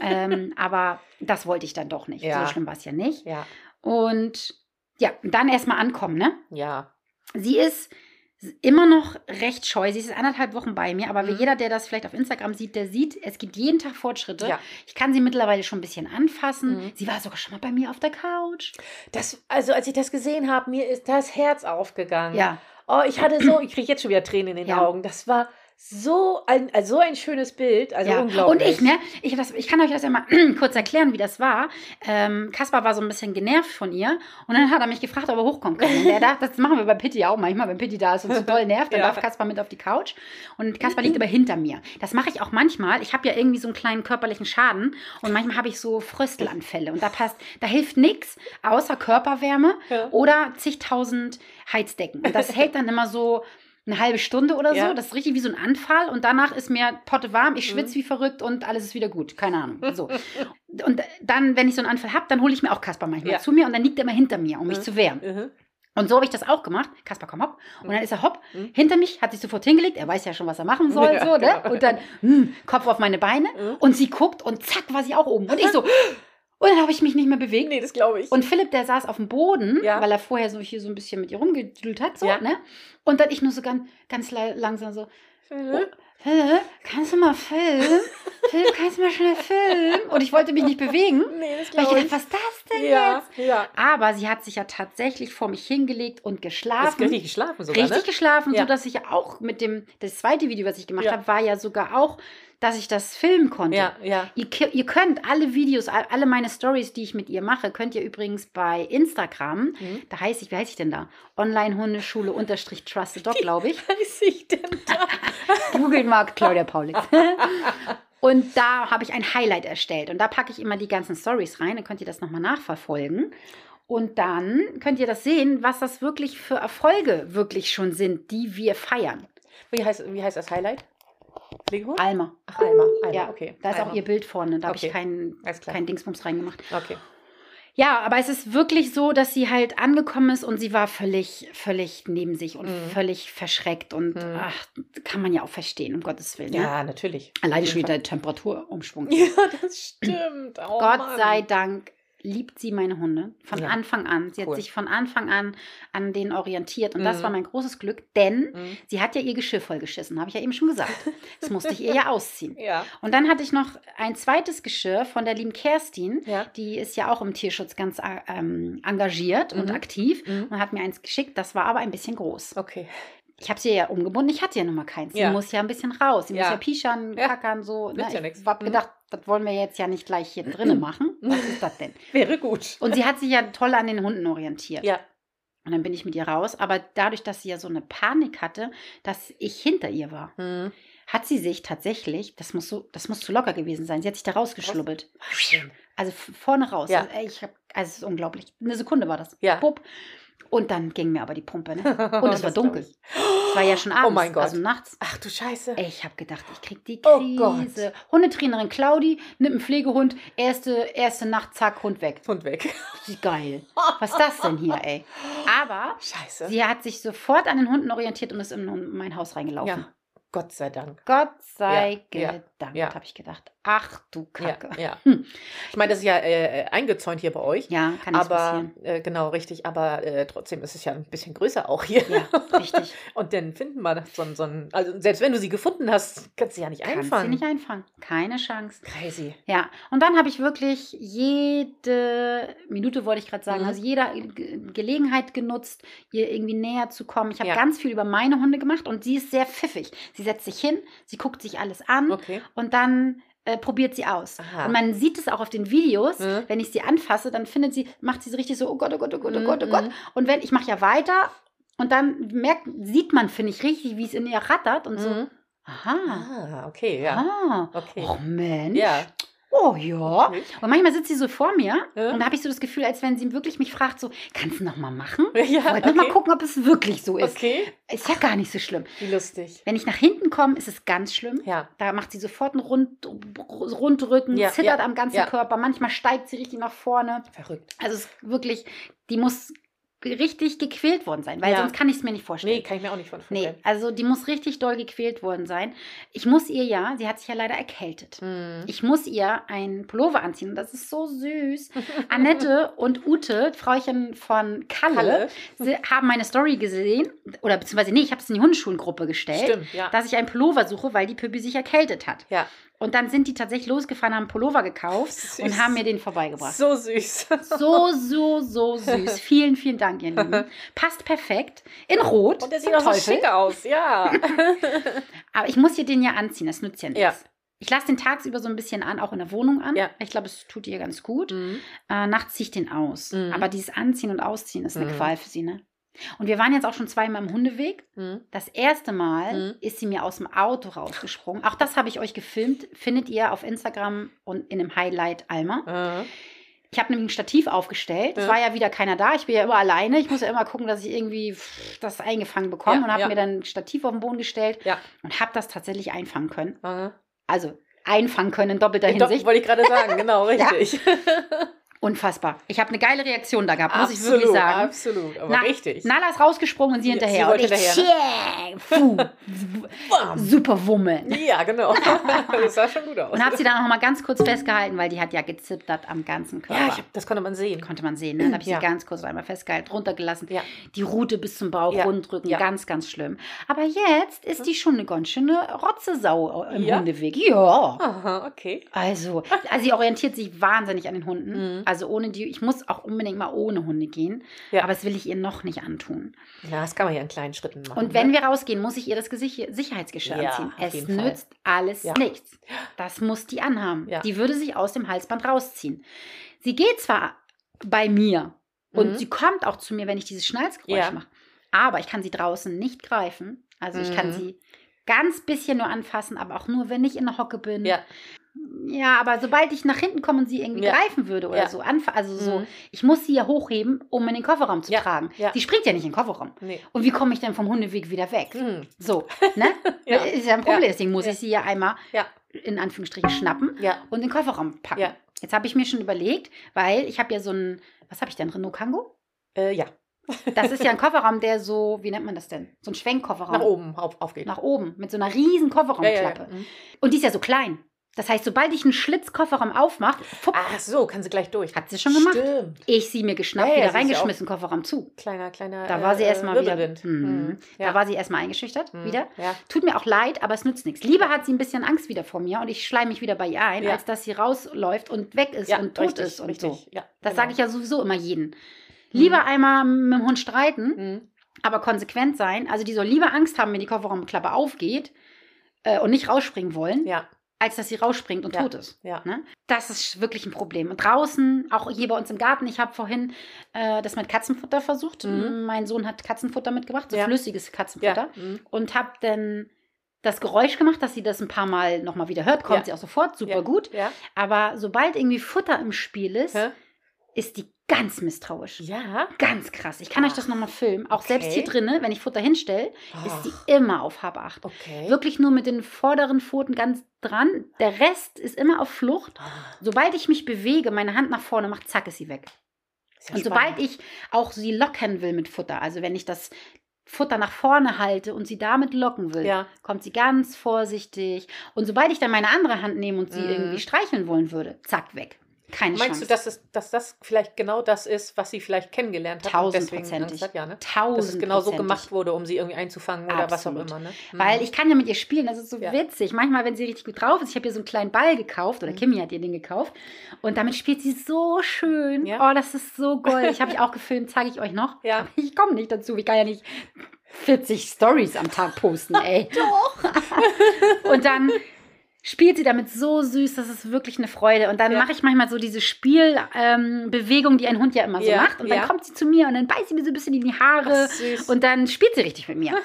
Speaker 1: ähm, aber das wollte ich dann doch nicht.
Speaker 2: Ja.
Speaker 1: So schlimm war es ja nicht.
Speaker 2: Ja.
Speaker 1: Und ja, dann erstmal ankommen, ne?
Speaker 2: Ja.
Speaker 1: Sie ist immer noch recht scheu. Sie ist anderthalb Wochen bei mir, aber wie
Speaker 2: Mhm.
Speaker 1: jeder, der das vielleicht auf Instagram sieht, der sieht, es gibt jeden Tag Fortschritte.
Speaker 2: Ja.
Speaker 1: Ich kann sie mittlerweile schon ein bisschen anfassen.
Speaker 2: Mhm.
Speaker 1: Sie war sogar schon mal bei mir auf der Couch.
Speaker 2: Das, also als ich das gesehen habe, mir ist das Herz aufgegangen.
Speaker 1: Ja,
Speaker 2: Oh, ich hatte so, ich kriege jetzt schon wieder Tränen in den
Speaker 1: Ja.
Speaker 2: Augen. Das war so ein, also so ein schönes Bild. Also
Speaker 1: ja.
Speaker 2: unglaublich.
Speaker 1: Und ich, ne, ich, das, ich kann euch das ja mal kurz erklären, wie das war. Ähm, Kaspar war so ein bisschen genervt von ihr und dann hat er mich gefragt, ob er hochkommen kann. Und der dachte, das machen wir bei Pitti auch manchmal, wenn Pitti da ist und so doll nervt, dann
Speaker 2: Ja.
Speaker 1: darf Kaspar mit auf die Couch und Kaspar liegt aber hinter mir. Das mache ich auch manchmal. Ich habe ja irgendwie so einen kleinen körperlichen Schaden und manchmal habe ich so Fröstelanfälle und da passt, da hilft nichts außer Körperwärme
Speaker 2: Ja.
Speaker 1: oder zigtausend Heizdecken. Und das hält dann immer so eine halbe Stunde oder so.
Speaker 2: Ja.
Speaker 1: Das ist richtig wie so ein Anfall und danach ist mir Potte warm, ich schwitze
Speaker 2: Mhm.
Speaker 1: wie verrückt und alles ist wieder gut. Keine Ahnung. So. Und dann, wenn ich so einen Anfall habe, dann hole ich mir auch Kaspar manchmal
Speaker 2: Ja.
Speaker 1: zu mir und dann liegt er immer hinter mir, um mich
Speaker 2: Mhm.
Speaker 1: zu wehren.
Speaker 2: Mhm.
Speaker 1: Und so habe ich das auch gemacht. Kaspar, komm hopp. Und dann ist er hopp.
Speaker 2: Mhm.
Speaker 1: Hinter mich hat sich sofort hingelegt. Er weiß ja schon, was er machen soll.
Speaker 2: Ja,
Speaker 1: so, ne?
Speaker 2: genau.
Speaker 1: Und dann hm, Kopf auf meine Beine.
Speaker 2: Mhm.
Speaker 1: Und sie guckt und zack war sie auch oben. Und ich so. Und dann habe ich mich nicht mehr bewegt.
Speaker 2: Nee, das glaube ich.
Speaker 1: Und Philipp, der saß auf dem Boden,
Speaker 2: Ja.
Speaker 1: weil er vorher so hier so ein bisschen mit ihr rumgedüdelt hat. So,
Speaker 2: Ja.
Speaker 1: ne? Und dann ich nur so ganz, ganz la- langsam so,
Speaker 2: Mhm.
Speaker 1: Philipp, kannst du mal filmen? Philipp, kannst du mal schnell filmen? Und ich wollte mich nicht bewegen,
Speaker 2: Nee, das
Speaker 1: weil ich dachte,
Speaker 2: ich.
Speaker 1: was ist das denn
Speaker 2: Ja,
Speaker 1: jetzt?
Speaker 2: ja.
Speaker 1: Aber sie hat sich ja tatsächlich vor mich hingelegt und
Speaker 2: Hast
Speaker 1: geschlafen.
Speaker 2: richtig geschlafen sogar,
Speaker 1: Richtig
Speaker 2: ne?
Speaker 1: geschlafen,
Speaker 2: Ja.
Speaker 1: so dass ich ja auch mit dem, das zweite Video, was ich gemacht
Speaker 2: Ja.
Speaker 1: habe, war ja sogar auch, dass ich das filmen konnte.
Speaker 2: Ja, ja.
Speaker 1: Ihr, ihr könnt alle Videos, all- alle meine Stories, die ich mit ihr mache, könnt ihr übrigens bei Instagram,
Speaker 2: Mhm.
Speaker 1: da heiße ich, wie heiße ich denn da? Online-Hundeschule unterstrich Trusted Dog, glaube ich.
Speaker 2: Was ich denn da?
Speaker 1: Googelt mal Claudia Paulitz. Und da habe ich ein Highlight erstellt. Und da packe ich immer die ganzen Stories rein. Dann könnt ihr das nochmal nachverfolgen. Und dann könnt ihr das sehen, was das wirklich für Erfolge wirklich schon sind, die wir feiern.
Speaker 2: Wie heißt, wie heißt das Highlight? Pflegehund?
Speaker 1: Alma.
Speaker 2: Ach, Alma. Alma,
Speaker 1: Ja,
Speaker 2: okay.
Speaker 1: Da ist
Speaker 2: Alma.
Speaker 1: auch ihr Bild vorne. Da habe
Speaker 2: Okay.
Speaker 1: ich keinen kein Dingsbums reingemacht.
Speaker 2: Okay.
Speaker 1: Ja, aber es ist wirklich so, dass sie halt angekommen ist und sie war völlig, völlig neben sich und
Speaker 2: Mhm.
Speaker 1: völlig verschreckt. Und
Speaker 2: Mhm.
Speaker 1: ach, kann man ja auch verstehen, um Gottes Willen. Ne?
Speaker 2: Ja, natürlich.
Speaker 1: Alleine schon wieder der Temperaturumschwung.
Speaker 2: Ja, das stimmt. Oh,
Speaker 1: Gott
Speaker 2: Mann.
Speaker 1: sei Dank liebt sie meine Hunde von
Speaker 2: Ja.
Speaker 1: Anfang an. Sie
Speaker 2: Cool.
Speaker 1: hat sich von Anfang an an denen orientiert und das
Speaker 2: Mhm.
Speaker 1: war mein großes Glück, denn
Speaker 2: Mhm.
Speaker 1: sie hat ja ihr Geschirr vollgeschissen, habe ich ja eben schon gesagt. Das musste ich ihr ja ausziehen.
Speaker 2: Ja.
Speaker 1: Und dann hatte ich noch ein zweites Geschirr von der lieben Kerstin.
Speaker 2: Ja.
Speaker 1: Die ist ja auch im Tierschutz ganz äh, ähm, engagiert und
Speaker 2: Mhm.
Speaker 1: aktiv
Speaker 2: Mhm.
Speaker 1: und hat mir eins geschickt. Das war aber ein bisschen groß.
Speaker 2: Okay.
Speaker 1: Ich habe sie ja umgebunden. Ich hatte ja nun mal keins. Sie
Speaker 2: Ja.
Speaker 1: muss ja ein bisschen raus. Sie muss
Speaker 2: Ja.
Speaker 1: ja pischern,
Speaker 2: Ja.
Speaker 1: kackern, so. Ne?
Speaker 2: ja.
Speaker 1: Ich habe
Speaker 2: Mhm.
Speaker 1: gedacht, das wollen wir jetzt ja nicht gleich hier drinnen machen. Was ist das denn?
Speaker 2: Wäre gut.
Speaker 1: Und sie hat sich ja toll an den Hunden orientiert.
Speaker 2: Ja.
Speaker 1: Und dann bin ich mit ihr raus. Aber dadurch, dass sie ja so eine Panik hatte, dass ich hinter ihr war,
Speaker 2: Mhm.
Speaker 1: hat sie sich tatsächlich, das muss so, das muss zu locker gewesen sein, sie hat sich da rausgeschlubbelt. Also vorne raus.
Speaker 2: Ja.
Speaker 1: Also, ey, ich hab, also es ist unglaublich. Eine Sekunde war das.
Speaker 2: Ja.
Speaker 1: Pupp. Und dann ging mir aber die Pumpe. Ne?
Speaker 2: Und
Speaker 1: es war dunkel. Es war ja schon abends.
Speaker 2: Oh mein Gott.
Speaker 1: Also nachts.
Speaker 2: Ach du Scheiße.
Speaker 1: Ey, ich habe gedacht, ich krieg die
Speaker 2: Oh
Speaker 1: Krise. Hundetrainerin Claudi nimmt einen Pflegehund, erste, erste Nacht, zack, Hund weg.
Speaker 2: Hund weg.
Speaker 1: Geil. Was ist das denn hier, ey? Aber
Speaker 2: Scheiße.
Speaker 1: sie hat sich sofort an den Hunden orientiert und ist in mein Haus reingelaufen.
Speaker 2: Ja. Gott sei Dank.
Speaker 1: Gott sei
Speaker 2: Ja,
Speaker 1: gedankt,
Speaker 2: ja.
Speaker 1: habe ich gedacht. Ach du Kacke.
Speaker 2: Ja.
Speaker 1: Hm.
Speaker 2: Ich meine, das ist ja äh, eingezäunt hier bei euch.
Speaker 1: Ja, kann
Speaker 2: aber
Speaker 1: passieren.
Speaker 2: äh, genau richtig, aber äh, trotzdem ist es ja ein bisschen größer auch hier.
Speaker 1: Ja, richtig.
Speaker 2: Und dann finden wir so, so ein, also selbst wenn du sie gefunden hast, kannst du sie ja nicht
Speaker 1: Kannst
Speaker 2: einfangen.
Speaker 1: sie nicht einfangen. Keine Chance.
Speaker 2: Crazy.
Speaker 1: Ja, und dann habe ich wirklich jede Minute, wollte ich gerade sagen,
Speaker 2: Mhm.
Speaker 1: also jede Ge- Gelegenheit genutzt, ihr irgendwie näher zu kommen. Ich habe
Speaker 2: Ja.
Speaker 1: ganz viel über meine Hunde gemacht und sie ist sehr pfiffig. Sie setzt sich hin, sie guckt sich alles an
Speaker 2: Okay.
Speaker 1: und dann äh, probiert sie aus.
Speaker 2: Aha.
Speaker 1: Und man sieht es auch auf den Videos,
Speaker 2: Mhm.
Speaker 1: wenn ich sie anfasse, dann findet sie, macht sie so richtig so, oh Gott, oh Gott, oh Gott, oh
Speaker 2: Mhm,
Speaker 1: Gott, oh Gott.
Speaker 2: mhm.
Speaker 1: Und wenn, ich mache ja weiter und dann merkt, sieht man, finde ich, richtig, wie es in ihr rattert und so,
Speaker 2: Mhm.
Speaker 1: aha,
Speaker 2: Ah, okay, ja.
Speaker 1: ah,
Speaker 2: Okay.
Speaker 1: oh Mensch,
Speaker 2: Ja.
Speaker 1: Oh ja.
Speaker 2: Okay.
Speaker 1: Und manchmal sitzt sie so vor mir
Speaker 2: Ja.
Speaker 1: und da habe ich so das Gefühl, als wenn sie wirklich mich fragt, so, kannst du noch mal machen?
Speaker 2: Ja,
Speaker 1: Ich wollte noch mal
Speaker 2: okay.
Speaker 1: gucken, ob es wirklich so ist.
Speaker 2: Okay.
Speaker 1: Ist ja gar nicht so schlimm.
Speaker 2: Wie lustig.
Speaker 1: Wenn ich nach hinten komme, ist es ganz schlimm.
Speaker 2: Ja.
Speaker 1: Da macht sie sofort einen Rund, Rundrücken,
Speaker 2: Ja,
Speaker 1: zittert
Speaker 2: ja,
Speaker 1: am ganzen. Körper. Manchmal steigt sie richtig nach vorne.
Speaker 2: Verrückt.
Speaker 1: Also es ist wirklich, die muss richtig gequält worden sein, weil
Speaker 2: Ja.
Speaker 1: sonst kann ich es mir nicht vorstellen.
Speaker 2: Nee, kann ich mir auch nicht von
Speaker 1: Nee,
Speaker 2: vorstellen.
Speaker 1: also die muss richtig doll gequält worden sein. Ich muss ihr ja, sie hat sich ja leider erkältet.
Speaker 2: Mhm.
Speaker 1: Ich muss ihr einen Pullover anziehen und das ist so süß. Annette und Ute, Frauchen von Kalle,
Speaker 2: Kalle.
Speaker 1: sie haben meine Story gesehen, oder beziehungsweise nee, ich habe es in die Hundeschulengruppe gestellt,
Speaker 2: Stimmt, ja.
Speaker 1: dass ich einen Pullover suche, weil die Püppi sich erkältet hat.
Speaker 2: Ja.
Speaker 1: Und dann sind die tatsächlich losgefahren, haben einen Pullover gekauft
Speaker 2: Süß.
Speaker 1: und haben mir den vorbeigebracht.
Speaker 2: So süß.
Speaker 1: So, so, so süß. Vielen, vielen Dank, ihr Lieben. Passt perfekt. In Rot.
Speaker 2: Und der sieht auch so schick aus, ja.
Speaker 1: Aber ich muss ihr den ja anziehen, das nützt ja nichts.
Speaker 2: Ja.
Speaker 1: Ich lasse den tagsüber so ein bisschen an, auch in der Wohnung an.
Speaker 2: Ja.
Speaker 1: Ich glaube, es tut ihr ganz gut.
Speaker 2: Mhm.
Speaker 1: Äh, nachts ziehe ich den aus.
Speaker 2: Mhm.
Speaker 1: Aber dieses Anziehen und Ausziehen ist eine
Speaker 2: Mhm.
Speaker 1: Qual für sie, ne? Und wir waren jetzt auch schon zweimal im Hundeweg.
Speaker 2: Mhm.
Speaker 1: Das erste Mal
Speaker 2: Mhm.
Speaker 1: ist sie mir aus dem Auto rausgesprungen. Auch das habe ich euch gefilmt. Findet ihr auf Instagram und in dem Highlight Alma.
Speaker 2: Mhm.
Speaker 1: Ich habe nämlich ein Stativ aufgestellt. Es war ja wieder keiner da. Ich bin ja immer alleine. Ich muss ja immer gucken, dass ich irgendwie das eingefangen bekomme.
Speaker 2: Ja,
Speaker 1: und habe
Speaker 2: ja.
Speaker 1: mir dann ein Stativ auf den Boden gestellt
Speaker 2: Ja.
Speaker 1: und habe das tatsächlich einfangen können. Also einfangen können in doppelter
Speaker 2: Doch,
Speaker 1: Hinsicht.
Speaker 2: wollte ich gerade sagen, genau, richtig.
Speaker 1: Unfassbar. Ich habe eine geile Reaktion da gehabt, muss ich
Speaker 2: absolut,
Speaker 1: wirklich sagen.
Speaker 2: absolut, aber
Speaker 1: Na,
Speaker 2: richtig.
Speaker 1: Nala ist rausgesprungen und sie hinterher.
Speaker 2: sie wollte
Speaker 1: und ich,
Speaker 2: hinterher,
Speaker 1: yeah, puh,
Speaker 2: Bam.
Speaker 1: super Wumme.
Speaker 2: Ja, genau. das sah schon gut aus.
Speaker 1: Und habe sie dann auch noch mal ganz kurz festgehalten, weil die hat ja gezittert am ganzen Körper.
Speaker 2: ja, hab, das konnte man sehen.
Speaker 1: Konnte man sehen. Ne? Dann habe ich
Speaker 2: Ja.
Speaker 1: sie ganz kurz einmal festgehalten, runtergelassen.
Speaker 2: Ja.
Speaker 1: Die Rute bis zum Bauch
Speaker 2: Ja.
Speaker 1: rundrücken. Ganz, ganz schlimm. Aber jetzt ist die schon eine ganz schöne Rotzesau im
Speaker 2: Ja.
Speaker 1: Hundeweg. Ja.
Speaker 2: Aha, okay.
Speaker 1: Also, also sie orientiert sich wahnsinnig an den Hunden.
Speaker 2: Mhm.
Speaker 1: Also ohne die, ich muss auch unbedingt mal ohne Hunde gehen.
Speaker 2: Ja.
Speaker 1: Aber das will ich ihr noch nicht antun.
Speaker 2: Ja, das kann man ja in kleinen Schritten machen.
Speaker 1: Und wenn
Speaker 2: ne?
Speaker 1: wir rausgehen, muss ich ihr das Gesicht Sicherheitsgeschirr
Speaker 2: Ja,
Speaker 1: anziehen. Es
Speaker 2: jeden Fall.
Speaker 1: nützt alles
Speaker 2: Ja.
Speaker 1: nichts. Das muss die anhaben.
Speaker 2: Ja.
Speaker 1: Die würde sich aus dem Halsband rausziehen. Sie geht zwar bei mir und
Speaker 2: Mhm.
Speaker 1: sie kommt auch zu mir, wenn ich dieses Schnalzgeräusch mache. Aber ich kann sie draußen nicht greifen. Also ich kann
Speaker 2: Mhm.
Speaker 1: sie ganz bisschen nur anfassen, aber auch nur, wenn ich in der Hocke bin.
Speaker 2: Ja.
Speaker 1: Ja, aber sobald ich nach hinten komme und sie irgendwie
Speaker 2: Ja.
Speaker 1: greifen würde oder
Speaker 2: Ja.
Speaker 1: so, also so,
Speaker 2: Mhm.
Speaker 1: ich muss sie ja hochheben, um in den Kofferraum zu
Speaker 2: Ja,
Speaker 1: tragen. Sie springt ja nicht in den Kofferraum.
Speaker 2: Nee.
Speaker 1: Und wie komme ich denn vom Hundeweg wieder weg?
Speaker 2: Hm.
Speaker 1: So, ne? Ist ja ein Problem. Deswegen muss ich sie ja einmal in Anführungsstrichen schnappen und in den Kofferraum packen. Jetzt habe ich mir schon überlegt, weil ich habe ja so ein, was habe ich denn, Renault Kango?
Speaker 2: Äh, ja.
Speaker 1: Das ist ja ein Kofferraum, der so, wie nennt man das denn? So ein Schwenkkofferraum.
Speaker 2: Nach oben auf, aufgeht.
Speaker 1: Nach oben, mit so einer riesen Kofferraumklappe.
Speaker 2: Mhm.
Speaker 1: Und die ist ja so klein. Das heißt, sobald ich einen Schlitzkofferraum aufmache, fupp,
Speaker 2: Ach so, kann sie gleich durch.
Speaker 1: hat sie schon gemacht.
Speaker 2: Stimmt.
Speaker 1: Ich sie mir geschnappt,
Speaker 2: Ja, ja,
Speaker 1: wieder reingeschmissen, Kofferraum zu.
Speaker 2: Kleiner, kleiner.
Speaker 1: Da war sie
Speaker 2: äh,
Speaker 1: erstmal wieder. Mhm.
Speaker 2: Mhm.
Speaker 1: Da
Speaker 2: Ja.
Speaker 1: war sie erstmal eingeschüchtert,
Speaker 2: Mhm.
Speaker 1: wieder. Tut mir auch leid, aber es nützt nichts. Lieber hat sie ein bisschen Angst wieder vor mir und ich schleim mich wieder bei ihr ein, als dass sie rausläuft und weg ist und tot
Speaker 2: richtig,
Speaker 1: ist und
Speaker 2: richtig.
Speaker 1: so.
Speaker 2: Ja,
Speaker 1: Das
Speaker 2: genau.
Speaker 1: sage ich ja sowieso immer jeden. Lieber einmal mit dem Hund streiten,
Speaker 2: Mhm.
Speaker 1: aber konsequent sein. Also die soll lieber Angst haben, wenn die Kofferraumklappe aufgeht äh, und nicht rausspringen wollen,
Speaker 2: Ja,
Speaker 1: als dass sie rausspringt und
Speaker 2: Ja.
Speaker 1: tot ist.
Speaker 2: ja.
Speaker 1: Ne? Das ist wirklich ein Problem. Und draußen, auch hier bei uns im Garten, ich habe vorhin äh, das mit Katzenfutter versucht.
Speaker 2: Mhm.
Speaker 1: Mein Sohn hat Katzenfutter mitgebracht, so
Speaker 2: Ja.
Speaker 1: flüssiges Katzenfutter.
Speaker 2: Mhm.
Speaker 1: Und habe dann das Geräusch gemacht, dass sie das ein paar Mal nochmal wieder hört. Kommt sie auch sofort, super gut. Aber sobald irgendwie Futter im Spiel ist,
Speaker 2: Hä?
Speaker 1: ist die ganz misstrauisch.
Speaker 2: Ja.
Speaker 1: Ganz krass. Ich kann euch das
Speaker 2: Ach.
Speaker 1: nochmal filmen. Auch selbst hier
Speaker 2: Okay.
Speaker 1: drinnen, wenn ich Futter hinstelle, ist
Speaker 2: Ach,
Speaker 1: die immer auf Hab 8.
Speaker 2: Okay.
Speaker 1: Wirklich nur mit den vorderen Pfoten ganz dran. Der Rest ist immer auf Flucht.
Speaker 2: Ah,
Speaker 1: Sobald ich mich bewege, meine Hand nach vorne mache, zack, ist sie weg.
Speaker 2: ist ja
Speaker 1: und
Speaker 2: spannend.
Speaker 1: sobald ich auch sie locken will mit Futter, also wenn ich das Futter nach vorne halte und sie damit locken will,
Speaker 2: Ja.
Speaker 1: kommt sie ganz vorsichtig. Und sobald ich dann meine andere Hand nehme und sie
Speaker 2: Mhm.
Speaker 1: irgendwie streicheln wollen würde, zack, weg. Keine
Speaker 2: Meinst
Speaker 1: Chance.
Speaker 2: du, dass, es, dass das vielleicht genau das ist, was sie vielleicht kennengelernt hat?
Speaker 1: Tausendprozentig.
Speaker 2: hat? Ja, ne?
Speaker 1: Tausend
Speaker 2: Dass es genau so gemacht wurde, um sie irgendwie einzufangen oder was auch
Speaker 1: Absolut.
Speaker 2: immer. Ne?
Speaker 1: Weil ich kann ja mit ihr spielen, das ist so
Speaker 2: Ja.
Speaker 1: witzig. Manchmal, wenn sie richtig gut drauf ist, ich habe ihr so einen kleinen Ball gekauft, oder
Speaker 2: Mhm.
Speaker 1: Kimi hat ihr den gekauft, und damit spielt sie so schön.
Speaker 2: Ja.
Speaker 1: Oh, das ist so gold. Ich habe ich auch gefilmt, zeige ich euch noch.
Speaker 2: Ja.
Speaker 1: Aber ich komme nicht dazu. Ich kann ja nicht 40 Stories am Tag posten, ey.
Speaker 2: Doch.
Speaker 1: Und dann spielt sie damit so süß, das ist wirklich eine Freude. Und dann
Speaker 2: Ja.
Speaker 1: mache ich manchmal so diese Spielbewegung, ähm, die ein Hund ja immer so
Speaker 2: Ja,
Speaker 1: macht. Und dann
Speaker 2: ja.
Speaker 1: kommt sie zu mir und dann beißt sie mir so ein bisschen in die Haare.
Speaker 2: Ach.
Speaker 1: Und dann spielt sie richtig mit mir.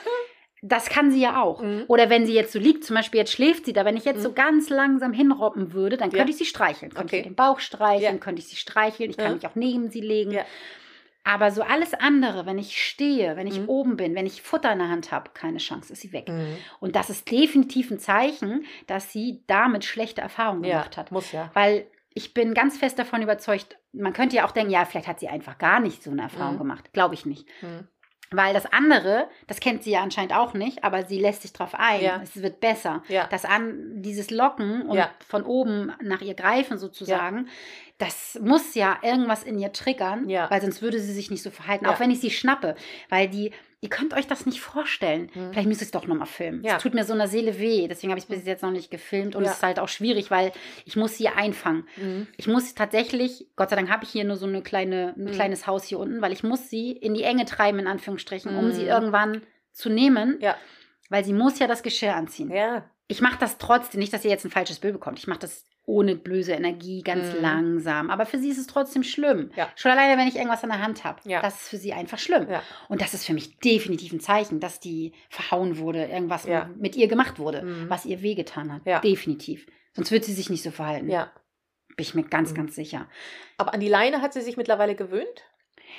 Speaker 1: Das kann sie ja auch.
Speaker 2: Mhm.
Speaker 1: Oder wenn sie jetzt so liegt, zum Beispiel jetzt schläft sie da, wenn ich jetzt so
Speaker 2: Mhm.
Speaker 1: ganz langsam hinroppen würde, dann könnte ich sie streicheln. Könnte
Speaker 2: Okay.
Speaker 1: ich den Bauch streicheln, könnte ich sie streicheln, ich kann mich auch neben sie legen. Aber so alles andere, wenn ich stehe, wenn ich
Speaker 2: Mhm.
Speaker 1: oben bin, wenn ich Futter in der Hand habe, keine Chance, ist sie weg.
Speaker 2: Mhm.
Speaker 1: Und das ist definitiv ein Zeichen, dass sie damit schlechte Erfahrungen
Speaker 2: Ja,
Speaker 1: gemacht hat.
Speaker 2: muss ja.
Speaker 1: Weil ich bin ganz fest davon überzeugt, man könnte ja auch denken, ja, vielleicht hat sie einfach gar nicht so eine Erfahrung
Speaker 2: Mhm.
Speaker 1: gemacht. Glaube ich nicht.
Speaker 2: Mhm.
Speaker 1: Weil das andere, das kennt sie ja anscheinend auch nicht, aber sie lässt sich drauf ein.
Speaker 2: Ja.
Speaker 1: Es wird besser.
Speaker 2: Ja.
Speaker 1: Das an, dieses Locken und
Speaker 2: Ja.
Speaker 1: von oben nach ihr greifen sozusagen, das muss ja irgendwas in ihr triggern,
Speaker 2: Ja.
Speaker 1: weil sonst würde sie sich nicht so verhalten.
Speaker 2: Ja.
Speaker 1: Auch wenn ich sie schnappe. Weil die, ihr könnt euch das nicht vorstellen.
Speaker 2: Mhm.
Speaker 1: Vielleicht müsste ich es doch nochmal filmen.
Speaker 2: Ja.
Speaker 1: Es tut mir so einer Seele weh. Deswegen habe ich es bis jetzt noch nicht gefilmt. Und
Speaker 2: Ja.
Speaker 1: es ist halt auch schwierig, weil ich muss sie einfangen.
Speaker 2: Mhm.
Speaker 1: Ich muss tatsächlich, Gott sei Dank habe ich hier nur so eine kleine, ein
Speaker 2: Mhm.
Speaker 1: kleines Haus hier unten, weil ich muss sie in die Enge treiben, in Anführungsstrichen, um
Speaker 2: Mhm.
Speaker 1: sie irgendwann zu nehmen,
Speaker 2: Ja.
Speaker 1: weil sie muss ja das Geschirr anziehen.
Speaker 2: Ja.
Speaker 1: Ich mache das trotzdem, nicht, dass ihr jetzt ein falsches Bild bekommt. Ich mache das ohne böse Energie, ganz
Speaker 2: Mhm.
Speaker 1: langsam. Aber für sie ist es trotzdem schlimm.
Speaker 2: Ja.
Speaker 1: Schon alleine, wenn ich irgendwas in der Hand habe.
Speaker 2: Ja.
Speaker 1: Das ist für sie einfach schlimm.
Speaker 2: Ja.
Speaker 1: Und das ist für mich definitiv ein Zeichen, dass die verhauen wurde, irgendwas mit, ihr gemacht wurde,
Speaker 2: Mhm.
Speaker 1: was ihr wehgetan hat.
Speaker 2: Ja.
Speaker 1: Definitiv. Sonst wird sie sich nicht so verhalten.
Speaker 2: ja.
Speaker 1: Bin ich mir ganz,
Speaker 2: Mhm.
Speaker 1: ganz sicher.
Speaker 2: Aber an die Leine hat sie sich mittlerweile gewöhnt?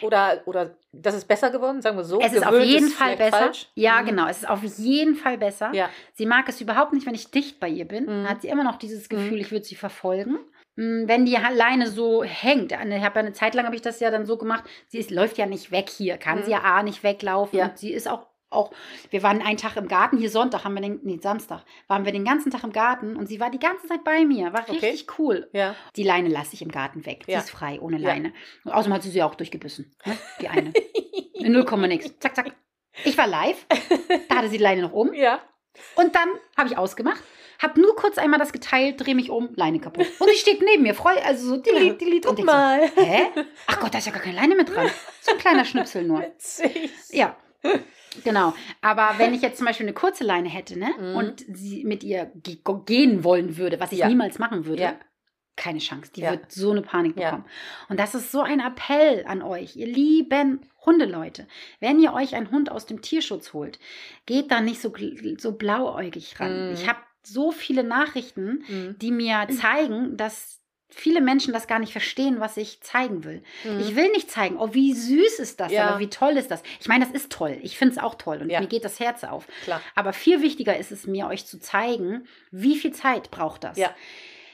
Speaker 2: Oder, oder das ist besser geworden, sagen wir so?
Speaker 1: Es ist auf jeden
Speaker 2: ist
Speaker 1: Fall besser.
Speaker 2: falsch.
Speaker 1: Ja,
Speaker 2: Mhm.
Speaker 1: genau. Es ist auf jeden Fall besser.
Speaker 2: Ja.
Speaker 1: Sie mag es überhaupt nicht, wenn ich dicht bei ihr bin.
Speaker 2: Mhm.
Speaker 1: Dann hat sie immer noch dieses Gefühl,
Speaker 2: Mhm.
Speaker 1: ich würde sie verfolgen. Mm, Wenn die Leine so hängt, ich habe ja eine Zeit lang habe ich das ja dann so gemacht, sie ist, läuft ja nicht weg hier, kann
Speaker 2: Mhm.
Speaker 1: sie ja A nicht weglaufen.
Speaker 2: Ja.
Speaker 1: Sie ist auch, auch, wir waren einen Tag im Garten, hier Sonntag haben wir den, nee, Samstag, waren wir den ganzen Tag im Garten und sie war die ganze Zeit bei mir, war
Speaker 2: Okay.
Speaker 1: richtig cool.
Speaker 2: Ja.
Speaker 1: Die Leine lasse ich im Garten weg.
Speaker 2: Ja.
Speaker 1: Sie ist frei, ohne. Leine. Und außerdem hat sie sie auch durchgebissen. Ne? Die eine. In 0, nix. Zack, zack. Ich war live. Da hatte sie die Leine noch um.
Speaker 2: Ja.
Speaker 1: Und dann habe ich ausgemacht. Habe nur kurz einmal das geteilt, drehe mich um, Leine kaputt. Und sie steht neben mir, freu, also so delete, delete. Und
Speaker 2: Guck
Speaker 1: ich so,
Speaker 2: mal.
Speaker 1: hä? Ach Gott, da ist ja gar keine Leine mit dran. So ein kleiner Schnipsel nur.
Speaker 2: Witzig.
Speaker 1: Ja, genau. Aber wenn ich jetzt zum Beispiel eine kurze Leine hätte, ne?
Speaker 2: Mhm.
Speaker 1: Und sie mit ihr ge gehen wollen würde, was ich
Speaker 2: Ja.
Speaker 1: niemals machen würde,
Speaker 2: Ja.
Speaker 1: keine Chance. Die
Speaker 2: Ja.
Speaker 1: wird so eine Panik bekommen. Und das ist so ein Appell an euch, ihr lieben Hundeleute. Wenn ihr euch einen Hund aus dem Tierschutz holt, geht da nicht so, so blauäugig ran.
Speaker 2: Mhm.
Speaker 1: Ich habe so viele Nachrichten,
Speaker 2: Mhm.
Speaker 1: die mir zeigen, dass viele Menschen das gar nicht verstehen, was ich zeigen will.
Speaker 2: Mhm.
Speaker 1: Ich will nicht zeigen, oh, wie süß ist das,
Speaker 2: Ja.
Speaker 1: aber wie toll ist das. Ich meine, das ist toll. Ich finde es auch toll und
Speaker 2: Ja.
Speaker 1: mir geht das Herz auf.
Speaker 2: Klar.
Speaker 1: Aber viel wichtiger ist es mir, euch zu zeigen, wie viel Zeit braucht das.
Speaker 2: Ja.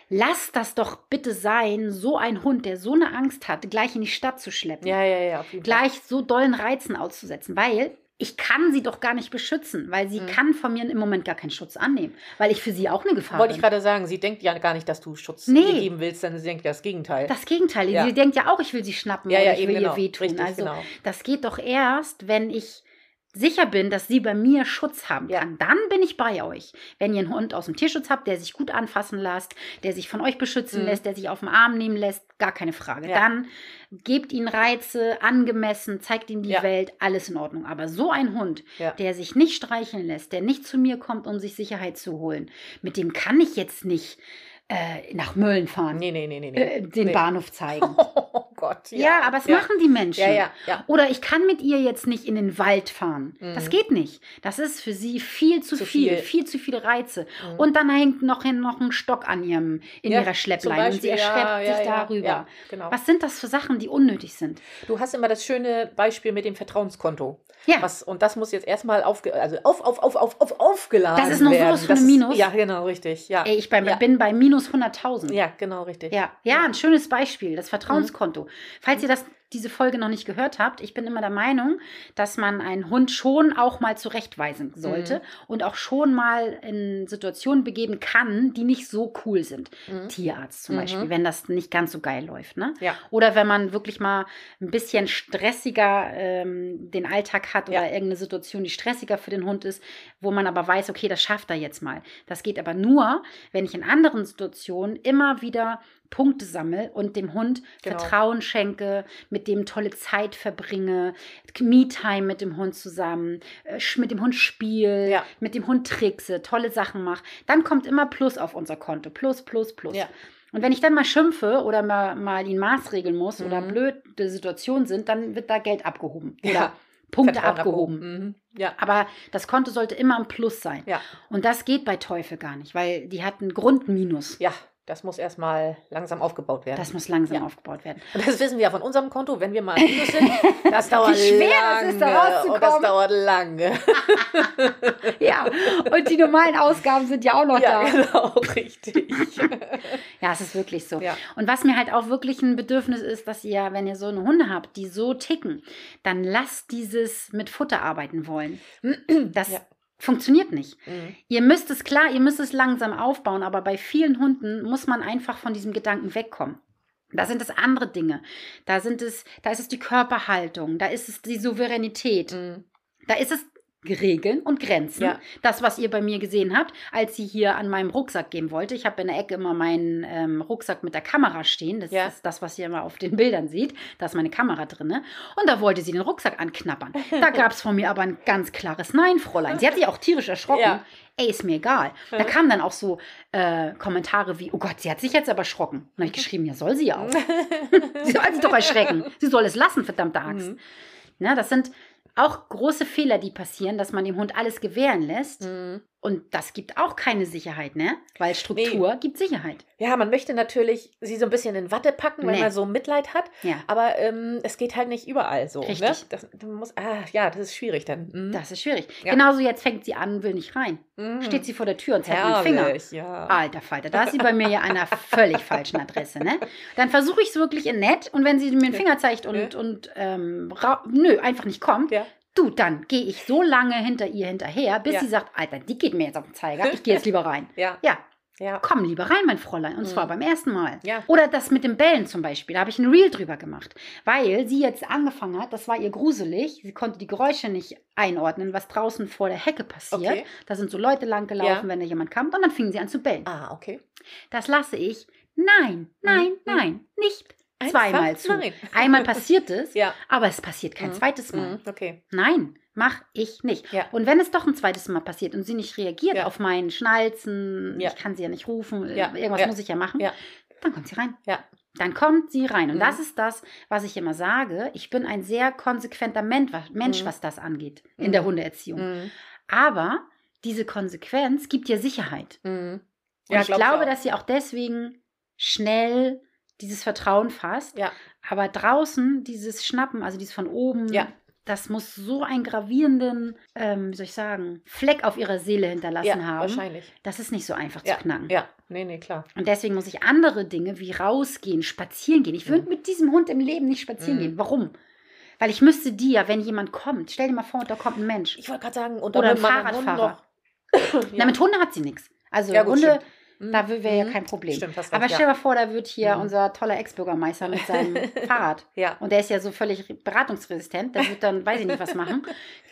Speaker 1: Lasst das doch bitte sein, so ein Hund, der so eine Angst hat, gleich in die Stadt zu schleppen.
Speaker 2: Ja, ja, ja.
Speaker 1: Gleich so dollen Reizen auszusetzen, weil ich kann sie doch gar nicht beschützen, weil sie
Speaker 2: Mhm.
Speaker 1: kann von mir im Moment gar keinen Schutz annehmen, weil ich für sie auch eine Gefahr
Speaker 2: Wollte ich
Speaker 1: bin.
Speaker 2: gerade sagen, sie denkt ja gar nicht, dass du Schutz
Speaker 1: Nee.
Speaker 2: geben willst, sondern sie denkt das Gegenteil.
Speaker 1: Das Gegenteil.
Speaker 2: Ja.
Speaker 1: Sie denkt ja auch, ich will sie schnappen
Speaker 2: Ja, ja,
Speaker 1: ich
Speaker 2: eben
Speaker 1: will
Speaker 2: genau.
Speaker 1: ihr wehtun.
Speaker 2: Richtig,
Speaker 1: also
Speaker 2: genau.
Speaker 1: das geht doch erst, wenn ich sicher bin, dass sie bei mir Schutz haben
Speaker 2: Ja.
Speaker 1: kann. Dann bin ich bei euch. Wenn ihr einen Hund aus dem Tierschutz habt, der sich gut anfassen lässt, der sich von euch beschützen
Speaker 2: Mhm.
Speaker 1: lässt, der sich auf den Arm nehmen lässt, gar keine Frage.
Speaker 2: Ja.
Speaker 1: Dann gebt ihnen Reize, angemessen, zeigt ihm die
Speaker 2: Ja.
Speaker 1: Welt, alles in Ordnung. Aber so ein Hund, der sich nicht streicheln lässt, der nicht zu mir kommt, um sich Sicherheit zu holen, mit dem kann ich jetzt nicht äh, nach Mölln fahren,
Speaker 2: Nee, nee, nee, nee.
Speaker 1: äh, den
Speaker 2: nee.
Speaker 1: Bahnhof zeigen.
Speaker 2: Oh Gott.
Speaker 1: Ja, aber es
Speaker 2: ja.
Speaker 1: machen die Menschen.
Speaker 2: Ja, ja, ja.
Speaker 1: Oder ich kann mit ihr jetzt nicht in den Wald fahren.
Speaker 2: Mhm.
Speaker 1: Das geht nicht. Das ist für sie viel zu,
Speaker 2: Zu
Speaker 1: viel,
Speaker 2: viel.
Speaker 1: viel zu viele Reize.
Speaker 2: Mhm.
Speaker 1: Und dann hängt noch, noch ein Stock an ihrem, in
Speaker 2: Ja,
Speaker 1: ihrer Schleppleine und sie
Speaker 2: ja, ja,
Speaker 1: sich
Speaker 2: ja,
Speaker 1: darüber.
Speaker 2: Ja, genau.
Speaker 1: Was sind das für Sachen, die unnötig sind?
Speaker 2: Du hast immer das schöne Beispiel mit dem Vertrauenskonto.
Speaker 1: Ja.
Speaker 2: Was, und das muss jetzt erstmal aufge, also auf, auf, auf, auf, auf, aufgeladen
Speaker 1: Das ist noch
Speaker 2: werden.
Speaker 1: sowas von
Speaker 2: Das
Speaker 1: einem Minus.
Speaker 2: Ja, genau, richtig. Ja,
Speaker 1: Ey, ich bei,
Speaker 2: Ja.
Speaker 1: bin bei minus 100.000.
Speaker 2: ja genau, richtig.
Speaker 1: Ja, ja, ein schönes Beispiel, das Vertrauenskonto. Falls ihr das, diese Folge noch nicht gehört habt, ich bin immer der Meinung, dass man einen Hund schon auch mal zurechtweisen sollte
Speaker 2: Mhm.
Speaker 1: und auch schon mal in Situationen begeben kann, die nicht so cool sind.
Speaker 2: Mhm.
Speaker 1: Tierarzt zum
Speaker 2: Mhm.
Speaker 1: Beispiel, wenn das nicht ganz so geil läuft. Ne?
Speaker 2: Ja.
Speaker 1: Oder wenn man wirklich mal ein bisschen stressiger ähm, den Alltag hat oder
Speaker 2: Ja.
Speaker 1: irgendeine Situation, die stressiger für den Hund ist, wo man aber weiß, okay, das schafft er jetzt mal. Das geht aber nur, wenn ich in anderen Situationen immer wieder Punkte sammle und dem Hund
Speaker 2: Genau.
Speaker 1: Vertrauen schenke, mit dem tolle Zeit verbringe, Me-Time mit dem Hund zusammen, äh, mit dem Hund spiele,
Speaker 2: Ja.
Speaker 1: mit dem Hund trickse, tolle Sachen mache, dann kommt immer Plus auf unser Konto. Plus, plus, plus.
Speaker 2: Ja.
Speaker 1: Und wenn ich dann mal schimpfe oder mal, mal ihn maßregeln muss oder
Speaker 2: Mhm.
Speaker 1: blöde Situationen sind, dann wird da Geld abgehoben. Oder
Speaker 2: Ja.
Speaker 1: Punkte
Speaker 2: Vertrauen
Speaker 1: abgehoben.
Speaker 2: Mhm. Ja.
Speaker 1: Aber das Konto sollte immer ein Plus sein.
Speaker 2: Ja.
Speaker 1: Und das geht bei Teufel gar nicht, weil die hat einen Grundminus.
Speaker 2: ja, das muss erstmal langsam aufgebaut werden.
Speaker 1: Das muss langsam
Speaker 2: Ja.
Speaker 1: aufgebaut werden.
Speaker 2: Und das wissen wir ja von unserem Konto, wenn wir mal im Minus sind, das dauert
Speaker 1: Wie schwer
Speaker 2: lange.
Speaker 1: das ist, da rauszukommen.
Speaker 2: Und das dauert lange.
Speaker 1: Ja, und die normalen Ausgaben sind ja auch noch
Speaker 2: Ja,
Speaker 1: da.
Speaker 2: genau, richtig.
Speaker 1: Ja, es ist wirklich so.
Speaker 2: Ja.
Speaker 1: Und was mir halt auch wirklich ein Bedürfnis ist, dass ihr, wenn ihr so eine Hunde habt, die so ticken, dann lasst dieses mit Futter arbeiten wollen. Das. Funktioniert nicht.
Speaker 2: Mhm.
Speaker 1: Ihr müsst es klar, ihr müsst es langsam aufbauen, aber bei vielen Hunden muss man einfach von diesem Gedanken wegkommen. Da sind es andere Dinge. Da sind es, da ist es die Körperhaltung, da ist es die Souveränität,
Speaker 2: Mhm.
Speaker 1: da ist es Regeln und Grenzen.
Speaker 2: Ja.
Speaker 1: Das, was ihr bei mir gesehen habt, als sie hier an meinem Rucksack geben wollte. Ich habe in der Ecke immer meinen ähm, Rucksack mit der Kamera stehen. Das
Speaker 2: Ja.
Speaker 1: ist das, was ihr immer auf den Bildern seht. Da ist meine Kamera drin. Und da wollte sie den Rucksack anknabbern. Da gab es von mir aber ein ganz klares Nein, Fräulein. Sie hat sich auch tierisch erschrocken.
Speaker 2: Ja.
Speaker 1: Ey, ist mir egal. Da kamen dann auch so äh, Kommentare wie, oh Gott, sie hat sich jetzt aber erschrocken. Und dann habe ich geschrieben, ja, soll sie ja auch. sie soll sich doch erschrecken. Sie soll es lassen, verdammte Axt.
Speaker 2: Mhm.
Speaker 1: Ne, das sind auch große Fehler, die passieren, dass man dem Hund alles gewähren lässt.
Speaker 2: Mhm.
Speaker 1: Und das gibt auch keine Sicherheit, ne? Weil Struktur gibt Sicherheit.
Speaker 2: Ja, man möchte natürlich sie so ein bisschen in Watte packen, weil
Speaker 1: Nee.
Speaker 2: man so Mitleid hat.
Speaker 1: Ja.
Speaker 2: Aber ähm, es geht halt nicht überall so. Ne?
Speaker 1: Richtig.
Speaker 2: Das, du musst, ah, ja, das ist schwierig dann. Mhm.
Speaker 1: Das ist schwierig.
Speaker 2: Ja.
Speaker 1: Genauso jetzt fängt sie an, will nicht rein.
Speaker 2: Mhm.
Speaker 1: Steht sie vor der Tür und zeigt mit dem Finger.
Speaker 2: Herrlich, ja.
Speaker 1: Alter Falter, da ist sie bei mir ja an einer völlig falschen Adresse, ne? Dann versuche ich es wirklich in nett und wenn sie mir den Finger zeigt und,
Speaker 2: Ja.
Speaker 1: und ähm, nö, einfach nicht kommt,
Speaker 2: Ja.
Speaker 1: Du, dann gehe ich so lange hinter ihr hinterher, bis
Speaker 2: Ja.
Speaker 1: sie sagt, Alter, die geht mir jetzt auf den Zeiger, ich gehe jetzt lieber rein.
Speaker 2: Ja.
Speaker 1: Ja,
Speaker 2: Ja.
Speaker 1: komm lieber rein, mein Fräulein. Und zwar
Speaker 2: Mhm.
Speaker 1: beim ersten Mal.
Speaker 2: Ja.
Speaker 1: Oder das mit dem Bellen zum Beispiel. Da habe ich ein Reel drüber gemacht. Weil sie jetzt angefangen hat, das war ihr gruselig. Sie konnte die Geräusche nicht einordnen, was draußen vor der Hecke passiert.
Speaker 2: Okay.
Speaker 1: Da sind so Leute lang gelaufen,
Speaker 2: Ja.
Speaker 1: wenn da jemand kam. Und dann fingen sie an zu bellen.
Speaker 2: Ah, okay.
Speaker 1: Das lasse ich. Nein, nein,
Speaker 2: Mhm.
Speaker 1: nein, nicht zweimal zu.
Speaker 2: nein.
Speaker 1: Einmal passiert es,
Speaker 2: Ja.
Speaker 1: aber es passiert kein
Speaker 2: Mhm.
Speaker 1: zweites Mal.
Speaker 2: Mhm. Okay.
Speaker 1: Nein, mach ich nicht.
Speaker 2: Ja.
Speaker 1: Und wenn es doch ein zweites Mal passiert und sie nicht reagiert
Speaker 2: Ja.
Speaker 1: auf mein Schnalzen, ich kann sie ja nicht rufen, äh,
Speaker 2: Ja.
Speaker 1: irgendwas muss ich ja machen,
Speaker 2: Ja.
Speaker 1: dann kommt sie rein.
Speaker 2: Ja.
Speaker 1: Dann kommt sie rein. Und
Speaker 2: Mhm.
Speaker 1: das ist das, was ich immer sage. Ich bin ein sehr konsequenter Mensch, was,
Speaker 2: Mhm.
Speaker 1: was das angeht in der Hundeerziehung.
Speaker 2: Mhm.
Speaker 1: Aber diese Konsequenz gibt dir Sicherheit. Und ich glaube,
Speaker 2: auch.
Speaker 1: dass sie auch deswegen schnell dieses Vertrauen fasst.
Speaker 2: Ja.
Speaker 1: Aber draußen dieses Schnappen, also dieses von oben,
Speaker 2: Ja.
Speaker 1: das muss so einen gravierenden, ähm, wie soll ich sagen, Fleck auf ihrer Seele hinterlassen
Speaker 2: ja,
Speaker 1: haben.
Speaker 2: wahrscheinlich.
Speaker 1: Das ist nicht so einfach
Speaker 2: Ja,
Speaker 1: zu knacken.
Speaker 2: ja, nee, nee, klar.
Speaker 1: Und deswegen muss ich andere Dinge wie rausgehen, spazieren gehen. Ich würde mit diesem Hund im Leben nicht spazieren
Speaker 2: Mhm.
Speaker 1: gehen. Warum? Weil ich müsste dir, wenn jemand kommt, stell dir mal vor, da kommt ein Mensch.
Speaker 2: Ich wollte gerade sagen, und
Speaker 1: Oder ein Fahrradfahrer.
Speaker 2: noch-
Speaker 1: Na, mit Hunden hat sie nichts. Also
Speaker 2: Ja, gut,
Speaker 1: Hunde,
Speaker 2: stimmt. Mhm.
Speaker 1: da wäre ja
Speaker 2: Mhm.
Speaker 1: kein Problem.
Speaker 2: Stimmt, hast
Speaker 1: Aber
Speaker 2: recht,
Speaker 1: stell
Speaker 2: ja.
Speaker 1: dir mal vor, da wird hier
Speaker 2: Mhm.
Speaker 1: unser toller Ex-Bürgermeister mit seinem Fahrrad.
Speaker 2: Ja.
Speaker 1: Und der ist ja so völlig beratungsresistent. Der wird dann, weiß ich nicht, was machen.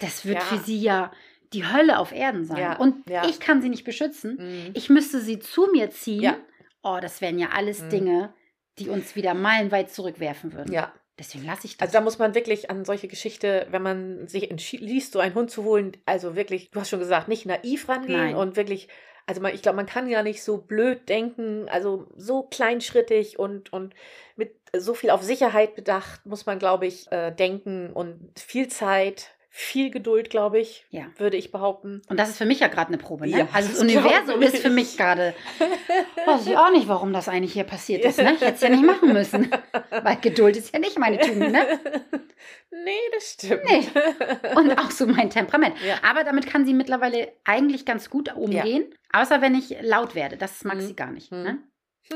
Speaker 1: Das wird
Speaker 2: Ja.
Speaker 1: für sie ja die Hölle auf Erden sein.
Speaker 2: Ja,
Speaker 1: Und
Speaker 2: ja.
Speaker 1: ich kann sie nicht beschützen.
Speaker 2: Mhm.
Speaker 1: Ich müsste sie zu mir ziehen.
Speaker 2: Ja.
Speaker 1: Oh, das wären ja alles
Speaker 2: Mhm.
Speaker 1: Dinge, die uns wieder meilenweit zurückwerfen würden.
Speaker 2: Ja,
Speaker 1: Deswegen lasse ich das.
Speaker 2: also da muss man wirklich an solche Geschichte, wenn man sich entschließt, so einen Hund zu holen, also wirklich, du hast schon gesagt, nicht naiv rangehen
Speaker 1: Nein.
Speaker 2: und wirklich, also man, ich glaube, man kann ja nicht so blöd denken, also so kleinschrittig und, und mit so viel auf Sicherheit bedacht, muss man, glaube ich, äh, denken und viel Zeit, viel Geduld, glaube ich,
Speaker 1: Ja.
Speaker 2: würde ich behaupten.
Speaker 1: Und das ist für mich ja gerade eine Probe. Ne?
Speaker 2: Ja,
Speaker 1: also das
Speaker 2: das
Speaker 1: Universum ist für mich gerade. Weiß ich auch nicht, warum das eigentlich hier passiert ist. Ne? Ich hätte es ja nicht machen müssen. Weil Geduld ist ja nicht meine Tugend. Ne?
Speaker 2: nee, das stimmt.
Speaker 1: Nee. Und auch so mein Temperament.
Speaker 2: Ja.
Speaker 1: Aber damit kann sie mittlerweile eigentlich ganz gut umgehen. Außer wenn ich laut werde. Das mag
Speaker 2: Mhm.
Speaker 1: sie gar nicht.
Speaker 2: Mhm.
Speaker 1: Ne?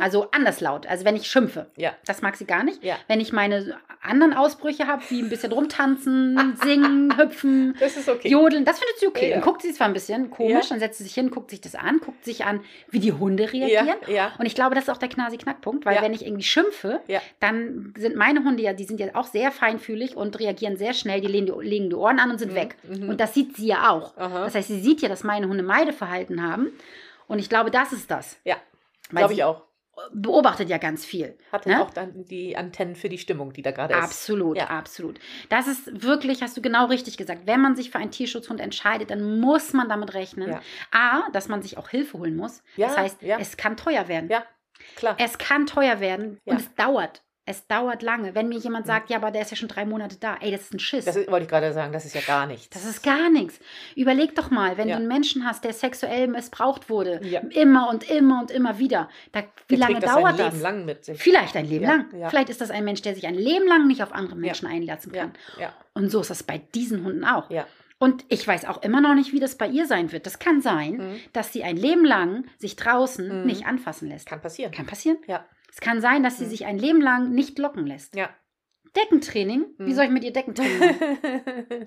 Speaker 1: Also anders laut. Also wenn ich schimpfe.
Speaker 2: Ja.
Speaker 1: Das mag sie gar nicht.
Speaker 2: Ja.
Speaker 1: Wenn ich meine anderen Ausbrüche habe, wie ein bisschen rumtanzen, singen, hüpfen,
Speaker 2: Das okay.
Speaker 1: jodeln, das findet sie okay.
Speaker 2: Ja.
Speaker 1: Dann guckt sie zwar ein bisschen komisch, dann setzt sie sich hin, guckt sich das an, guckt sich an, wie die Hunde reagieren. Und ich glaube, das ist auch der Knasi-Knackpunkt, weil wenn ich irgendwie schimpfe, dann sind meine Hunde ja, die sind ja auch sehr feinfühlig und reagieren sehr schnell, die legen die, legen die Ohren an und sind
Speaker 2: Mhm,
Speaker 1: weg.
Speaker 2: mhm.
Speaker 1: Und das sieht sie ja auch.
Speaker 2: Aha.
Speaker 1: Das heißt, sie sieht ja, dass meine Hunde Meideverhalten haben. Und ich glaube, das ist das.
Speaker 2: Ja, glaube ich auch.
Speaker 1: Beobachtet ja ganz viel.
Speaker 2: Hat
Speaker 1: Ne?
Speaker 2: auch dann die Antennen für die Stimmung, die da gerade ist.
Speaker 1: Absolut,
Speaker 2: Ja.
Speaker 1: absolut. Das ist wirklich, hast du genau richtig gesagt. Wenn man sich für einen Tierschutzhund entscheidet, dann muss man damit rechnen.
Speaker 2: Ja.
Speaker 1: A, dass man sich auch Hilfe holen muss.
Speaker 2: Ja,
Speaker 1: das heißt,
Speaker 2: ja.
Speaker 1: es kann teuer werden.
Speaker 2: Ja, klar.
Speaker 1: Es kann teuer werden und es dauert. Es dauert lange. Wenn mir jemand sagt, ja, aber der ist ja schon drei Monate da, ey, das ist ein Schiss.
Speaker 2: Das ist, wollte ich gerade sagen, das ist ja gar nichts.
Speaker 1: Das ist gar nichts. Überleg doch mal, wenn
Speaker 2: Ja.
Speaker 1: du einen Menschen hast, der sexuell missbraucht wurde,
Speaker 2: Ja.
Speaker 1: immer und immer und immer wieder, da, wie
Speaker 2: Der
Speaker 1: lange
Speaker 2: das
Speaker 1: dauert das?
Speaker 2: Leben lang mit sich.
Speaker 1: Vielleicht ein Leben
Speaker 2: Ja,
Speaker 1: lang. Vielleicht ist das ein Mensch, der sich ein Leben lang nicht auf andere Menschen einlassen kann. Und so ist das bei diesen Hunden auch. Und ich weiß auch immer noch nicht, wie das bei ihr sein wird. Das kann sein,
Speaker 2: Mhm.
Speaker 1: dass sie ein Leben lang sich draußen
Speaker 2: Mhm.
Speaker 1: nicht anfassen lässt.
Speaker 2: Kann passieren.
Speaker 1: Kann passieren.
Speaker 2: Ja,
Speaker 1: Es kann sein, dass sie
Speaker 2: Mhm.
Speaker 1: sich ein Leben lang nicht locken lässt.
Speaker 2: ja.
Speaker 1: Deckentraining? Wie
Speaker 2: Mhm.
Speaker 1: soll ich mit ihr Deckentraining machen?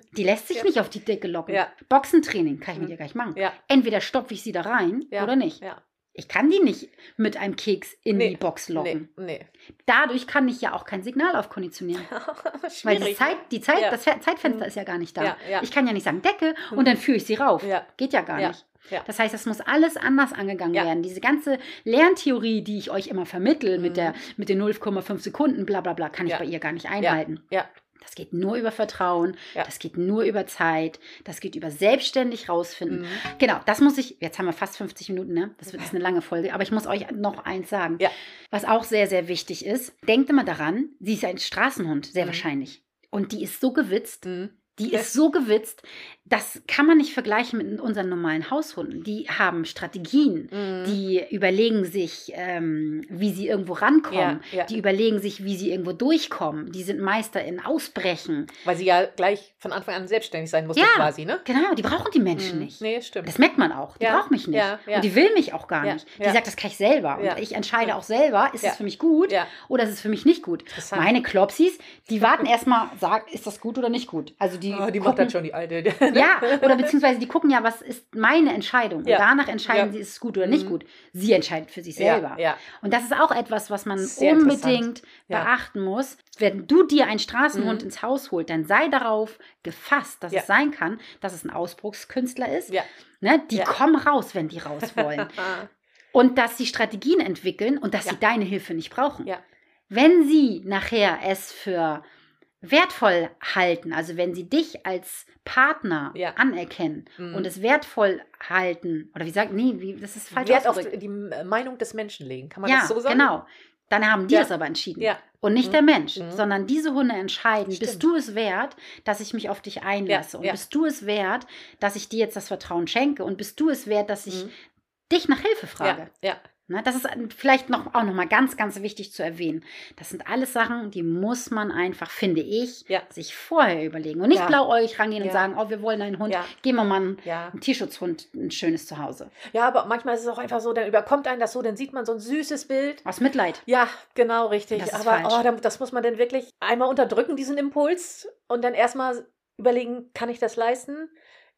Speaker 1: Die lässt sich
Speaker 2: Ja.
Speaker 1: nicht auf die Decke locken.
Speaker 2: Ja.
Speaker 1: Boxentraining kann ich mit
Speaker 2: Mhm.
Speaker 1: ihr gleich machen.
Speaker 2: ja,
Speaker 1: Entweder stopfe ich sie da rein oder nicht.
Speaker 2: Ja.
Speaker 1: Ich kann die nicht mit einem Keks in
Speaker 2: Nee.
Speaker 1: die Box locken.
Speaker 2: Nee, nee.
Speaker 1: Dadurch kann ich ja auch kein Signal aufkonditionieren. Weil die. Zeit, die Zeit, das Fe- Zeitfenster
Speaker 2: Mhm.
Speaker 1: ist ja gar nicht da. Ich kann ja nicht sagen Decke und dann führe ich sie rauf.
Speaker 2: Ja.
Speaker 1: Geht ja gar nicht.
Speaker 2: Ja.
Speaker 1: Das heißt, das muss alles anders angegangen
Speaker 2: Ja.
Speaker 1: werden. Diese ganze Lerntheorie, die ich euch immer vermittel mit,
Speaker 2: Mhm.
Speaker 1: der, mit den 0,5 Sekunden, bla bla bla, kann ich
Speaker 2: Ja.
Speaker 1: bei ihr gar nicht einhalten.
Speaker 2: Ja,
Speaker 1: Das geht nur über Vertrauen,
Speaker 2: Ja.
Speaker 1: das geht nur über Zeit, das geht über selbstständig rausfinden.
Speaker 2: Mhm.
Speaker 1: Genau, das muss ich, jetzt haben wir fast 50 Minuten, ne? Das wird ist eine lange Folge, aber ich muss euch noch eins sagen.
Speaker 2: Ja.
Speaker 1: Was auch sehr, sehr wichtig ist, denkt immer daran, sie ist ein Straßenhund, sehr
Speaker 2: Mhm.
Speaker 1: wahrscheinlich. Und die ist so gewitzt,
Speaker 2: Mhm.
Speaker 1: Die ist so gewitzt, das kann man nicht vergleichen mit unseren normalen Haushunden. Die haben Strategien,
Speaker 2: Mhm.
Speaker 1: die überlegen sich, ähm, wie sie irgendwo rankommen.
Speaker 2: Ja, ja.
Speaker 1: Die überlegen sich, wie sie irgendwo durchkommen. Die sind Meister in Ausbrechen.
Speaker 2: Weil sie ja gleich von Anfang an selbstständig sein musste
Speaker 1: Ja.
Speaker 2: quasi, ne?
Speaker 1: Genau, die brauchen die Menschen
Speaker 2: Mhm.
Speaker 1: nicht.
Speaker 2: Nee, stimmt.
Speaker 1: Das merkt man auch. Die braucht mich nicht. Und die will mich auch gar nicht. Die sagt, das kann ich selber. Und ich entscheide auch selber, ist es für mich gut oder ist es für mich nicht gut. Meine Klopsis, die warten erstmal, ist das gut oder nicht gut. Also die,
Speaker 2: Oh, die
Speaker 1: gucken,
Speaker 2: macht das schon, die alte.
Speaker 1: Ja, oder beziehungsweise die gucken ja, was ist meine Entscheidung. Und
Speaker 2: Ja.
Speaker 1: danach entscheiden
Speaker 2: Ja.
Speaker 1: sie, ist es gut oder nicht
Speaker 2: Mhm.
Speaker 1: gut. Sie entscheidet für sich selber.
Speaker 2: Ja.
Speaker 1: Und das ist auch etwas, was man
Speaker 2: Sehr
Speaker 1: unbedingt beachten muss. Wenn du dir einen Straßenhund
Speaker 2: Mhm.
Speaker 1: ins Haus holst, dann sei darauf gefasst, dass es sein kann, dass es ein Ausbruchskünstler ist.
Speaker 2: Ja.
Speaker 1: Ne? Die kommen raus, wenn die raus wollen.
Speaker 2: Ah,
Speaker 1: und dass sie Strategien entwickeln und dass sie deine Hilfe nicht brauchen. Wenn sie nachher es für wertvoll halten, also wenn sie dich als Partner
Speaker 2: Ja.
Speaker 1: anerkennen
Speaker 2: Mhm.
Speaker 1: und es wertvoll halten, oder wie sagt, nee, wie, das ist falsch
Speaker 2: Wert auf die äh, Meinung des Menschen legen. Kann man
Speaker 1: Ja,
Speaker 2: das so sagen?
Speaker 1: genau. Dann haben die
Speaker 2: Ja.
Speaker 1: das aber entschieden.
Speaker 2: Ja.
Speaker 1: Und nicht
Speaker 2: Mhm.
Speaker 1: der Mensch,
Speaker 2: Mhm.
Speaker 1: sondern diese Hunde entscheiden, bist
Speaker 2: Stimmt.
Speaker 1: du es wert, dass ich mich auf dich einlasse? und
Speaker 2: ja.
Speaker 1: bist du es wert, dass ich dir jetzt das Vertrauen schenke? Und bist du es wert, dass ich
Speaker 2: Mhm.
Speaker 1: dich nach Hilfe frage?
Speaker 2: Ja, ja.
Speaker 1: Das ist vielleicht noch, auch nochmal ganz, ganz wichtig zu erwähnen. Das sind alles Sachen, die muss man einfach, finde ich,
Speaker 2: Ja.
Speaker 1: sich vorher überlegen. Und nicht
Speaker 2: Ja.
Speaker 1: blauäugig rangehen und
Speaker 2: Ja.
Speaker 1: sagen, oh, wir wollen einen Hund,
Speaker 2: Ja.
Speaker 1: geben wir mal einen, einen Tierschutzhund, ein schönes Zuhause.
Speaker 2: ja, aber manchmal ist es auch einfach so, dann überkommt einen das so, dann sieht man so ein süßes Bild.
Speaker 1: Aus Mitleid.
Speaker 2: Ja, genau, richtig. Aber oh, das muss man dann wirklich einmal unterdrücken, diesen Impuls, und dann erstmal überlegen, kann ich das leisten?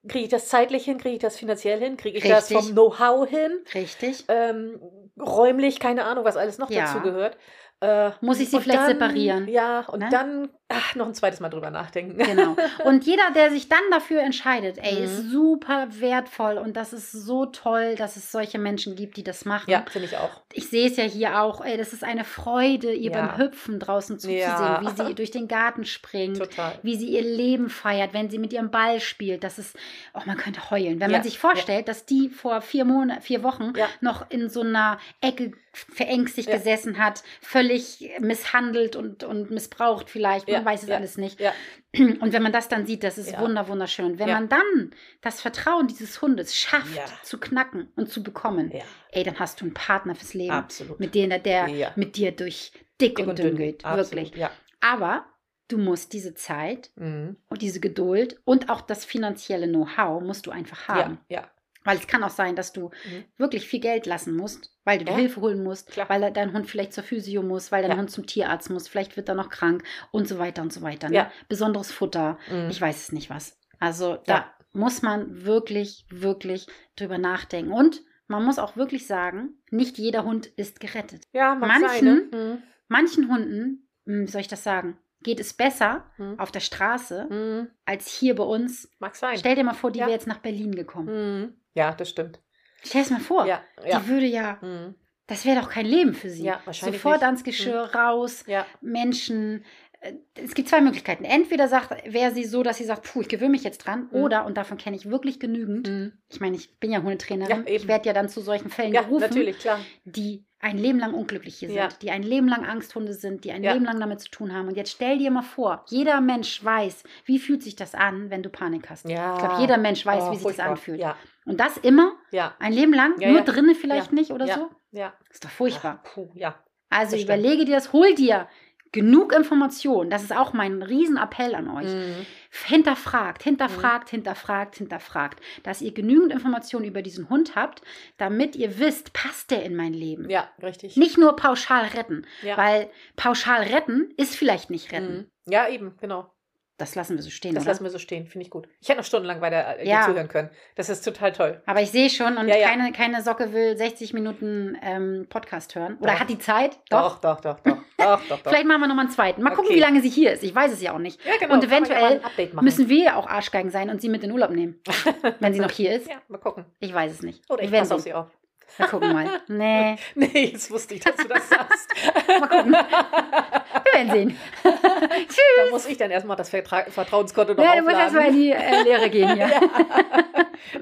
Speaker 2: Kriege ich das zeitlich hin? Kriege ich das finanziell hin? Kriege ich das
Speaker 1: Richtig.
Speaker 2: vom Know-how hin?
Speaker 1: Richtig.
Speaker 2: Ähm, räumlich, keine Ahnung, was alles noch
Speaker 1: Ja.
Speaker 2: dazu gehört. Äh,
Speaker 1: Muss ich sie vielleicht
Speaker 2: dann,
Speaker 1: separieren?
Speaker 2: Ja, und
Speaker 1: Ne?
Speaker 2: dann ach, noch ein zweites Mal drüber nachdenken.
Speaker 1: Genau. Und jeder, der sich dann dafür entscheidet, ey,
Speaker 2: Mhm.
Speaker 1: ist super wertvoll und das ist so toll, dass es solche Menschen gibt, die das machen.
Speaker 2: Ja, finde ich auch.
Speaker 1: Ich sehe es ja hier auch, ey, das ist eine Freude, ihr
Speaker 2: Ja.
Speaker 1: beim Hüpfen draußen zuzusehen,
Speaker 2: Ja.
Speaker 1: wie sie durch den Garten springt.
Speaker 2: Total.
Speaker 1: Wie sie ihr Leben feiert, wenn sie mit ihrem Ball spielt. Das ist, oh, man könnte heulen. Wenn
Speaker 2: Ja,
Speaker 1: man sich vorstellt, dass die vor vier Monaten, vier Wochen
Speaker 2: Ja.
Speaker 1: noch in so einer Ecke verängstigt
Speaker 2: Ja.
Speaker 1: gesessen hat, völlig misshandelt und, und missbraucht vielleicht. Man
Speaker 2: Ja,
Speaker 1: weiß es
Speaker 2: ja.
Speaker 1: alles nicht. Und wenn man das dann sieht, das ist wunder, wunderschön. Wenn man dann das Vertrauen dieses Hundes schafft, zu knacken und zu bekommen, ey, dann hast du einen Partner fürs Leben,
Speaker 2: absolut.
Speaker 1: mit dem der, der
Speaker 2: Ja.
Speaker 1: mit dir durch dick, und dünn geht.
Speaker 2: Absolut,
Speaker 1: Wirklich.
Speaker 2: Ja.
Speaker 1: Aber du musst diese Zeit
Speaker 2: Mhm.
Speaker 1: und diese Geduld und auch das finanzielle Know-how musst du einfach haben.
Speaker 2: Ja, ja.
Speaker 1: Weil es kann auch sein, dass du
Speaker 2: Mhm.
Speaker 1: wirklich viel Geld lassen musst, weil du
Speaker 2: Ja.
Speaker 1: Hilfe holen musst,
Speaker 2: Klar.
Speaker 1: weil dein Hund vielleicht zur Physio muss, weil dein
Speaker 2: Ja.
Speaker 1: Hund zum Tierarzt muss, vielleicht wird er noch krank und so weiter und so weiter. Ne?
Speaker 2: Ja.
Speaker 1: Besonderes Futter,
Speaker 2: Mhm.
Speaker 1: ich weiß es nicht was. Also da muss man wirklich, wirklich drüber nachdenken. Und man muss auch wirklich sagen, nicht jeder Hund ist gerettet.
Speaker 2: ja, mag
Speaker 1: manchen-
Speaker 2: sein, ne?
Speaker 1: Manchen Hunden, hm, wie soll ich das sagen, geht es besser
Speaker 2: Mhm.
Speaker 1: auf der Straße
Speaker 2: Mhm. Mhm.
Speaker 1: als hier bei uns.
Speaker 2: Mag sein.
Speaker 1: Stell dir mal vor, die
Speaker 2: Ja.
Speaker 1: wäre jetzt nach Berlin gekommen.
Speaker 2: Mhm. Ja, das stimmt.
Speaker 1: Stell es mal vor.
Speaker 2: Ja, ja.
Speaker 1: Die würde ja,
Speaker 2: Mhm.
Speaker 1: das wäre doch kein Leben für sie.
Speaker 2: Ja, wahrscheinlich
Speaker 1: Sofort
Speaker 2: nicht. Mhm.
Speaker 1: ans Geschirr, raus,
Speaker 2: Ja,
Speaker 1: Menschen. Äh, Es gibt zwei Möglichkeiten. Entweder sagt, wäre sie so, dass sie sagt, puh, ich gewöhne mich jetzt dran.
Speaker 2: Mhm.
Speaker 1: Oder, und davon kenne ich wirklich genügend,
Speaker 2: Mhm.
Speaker 1: ich meine, ich bin ja Hundetrainerin, ich werde ja dann zu solchen Fällen
Speaker 2: ja
Speaker 1: gerufen,
Speaker 2: natürlich, klar.
Speaker 1: die ein Leben lang unglücklich hier sind,
Speaker 2: Ja.
Speaker 1: die ein Leben lang Angsthunde sind, die ein
Speaker 2: Ja.
Speaker 1: Leben lang damit zu tun haben. Und jetzt stell dir mal vor, jeder Mensch weiß, wie fühlt sich das an, wenn du Panik hast.
Speaker 2: Ja.
Speaker 1: Ich glaube, jeder Mensch weiß,
Speaker 2: Oh,
Speaker 1: wie sich
Speaker 2: furchtbar.
Speaker 1: das anfühlt.
Speaker 2: Ja,
Speaker 1: Und das immer
Speaker 2: ja,
Speaker 1: ein Leben lang, nur drinnen vielleicht nicht oder so.
Speaker 2: ja.
Speaker 1: Ist doch furchtbar.
Speaker 2: Ach, puh, ja.
Speaker 1: Also
Speaker 2: das stimmt.
Speaker 1: überlege dir das, hol dir genug Informationen. Das ist auch mein Riesenappell an euch.
Speaker 2: Mhm.
Speaker 1: Hinterfragt, hinterfragt, hinterfragt, hinterfragt, dass ihr genügend Informationen über diesen Hund habt, damit ihr wisst, passt der in mein Leben.
Speaker 2: Ja, richtig.
Speaker 1: Nicht nur pauschal retten,
Speaker 2: Ja.
Speaker 1: weil pauschal retten ist vielleicht nicht retten.
Speaker 2: Mhm. Ja, eben, genau.
Speaker 1: Das lassen wir so stehen,
Speaker 2: Das
Speaker 1: oder?
Speaker 2: lassen wir so stehen, finde ich gut. Ich hätte noch stundenlang weiter äh,
Speaker 1: Ja.
Speaker 2: zuhören können. Das ist total toll.
Speaker 1: Aber ich sehe schon, und
Speaker 2: Ja, ja.
Speaker 1: Keine, keine Socke will 60 Minuten ähm, Podcast hören. Oder
Speaker 2: Doch.
Speaker 1: hat die Zeit?
Speaker 2: Doch, doch, doch, doch. doch, doch, doch.
Speaker 1: Vielleicht machen wir nochmal einen zweiten. Mal gucken,
Speaker 2: Okay.
Speaker 1: wie lange sie hier ist. Ich weiß es ja auch nicht.
Speaker 2: genau.
Speaker 1: Und eventuell. Müssen wir ja auch Arschgeigen sein und sie mit in Urlaub nehmen, wenn sie noch hier ist?
Speaker 2: Ja, mal gucken.
Speaker 1: Ich weiß es nicht.
Speaker 2: Oder ich
Speaker 1: werden
Speaker 2: passe auf sie auf.
Speaker 1: Wir gucken mal. Nee,
Speaker 2: Nee, jetzt wusste ich, dass du das sagst.
Speaker 1: mal gucken. Wir werden sehen.
Speaker 2: da muss ich dann erstmal das Vertra Vertrauenskonto noch
Speaker 1: Ja, du musst
Speaker 2: aufladen.
Speaker 1: erstmal in die äh, Lehre gehen hier.
Speaker 2: ja.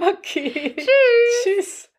Speaker 2: Okay. Tschüss. Tschüss.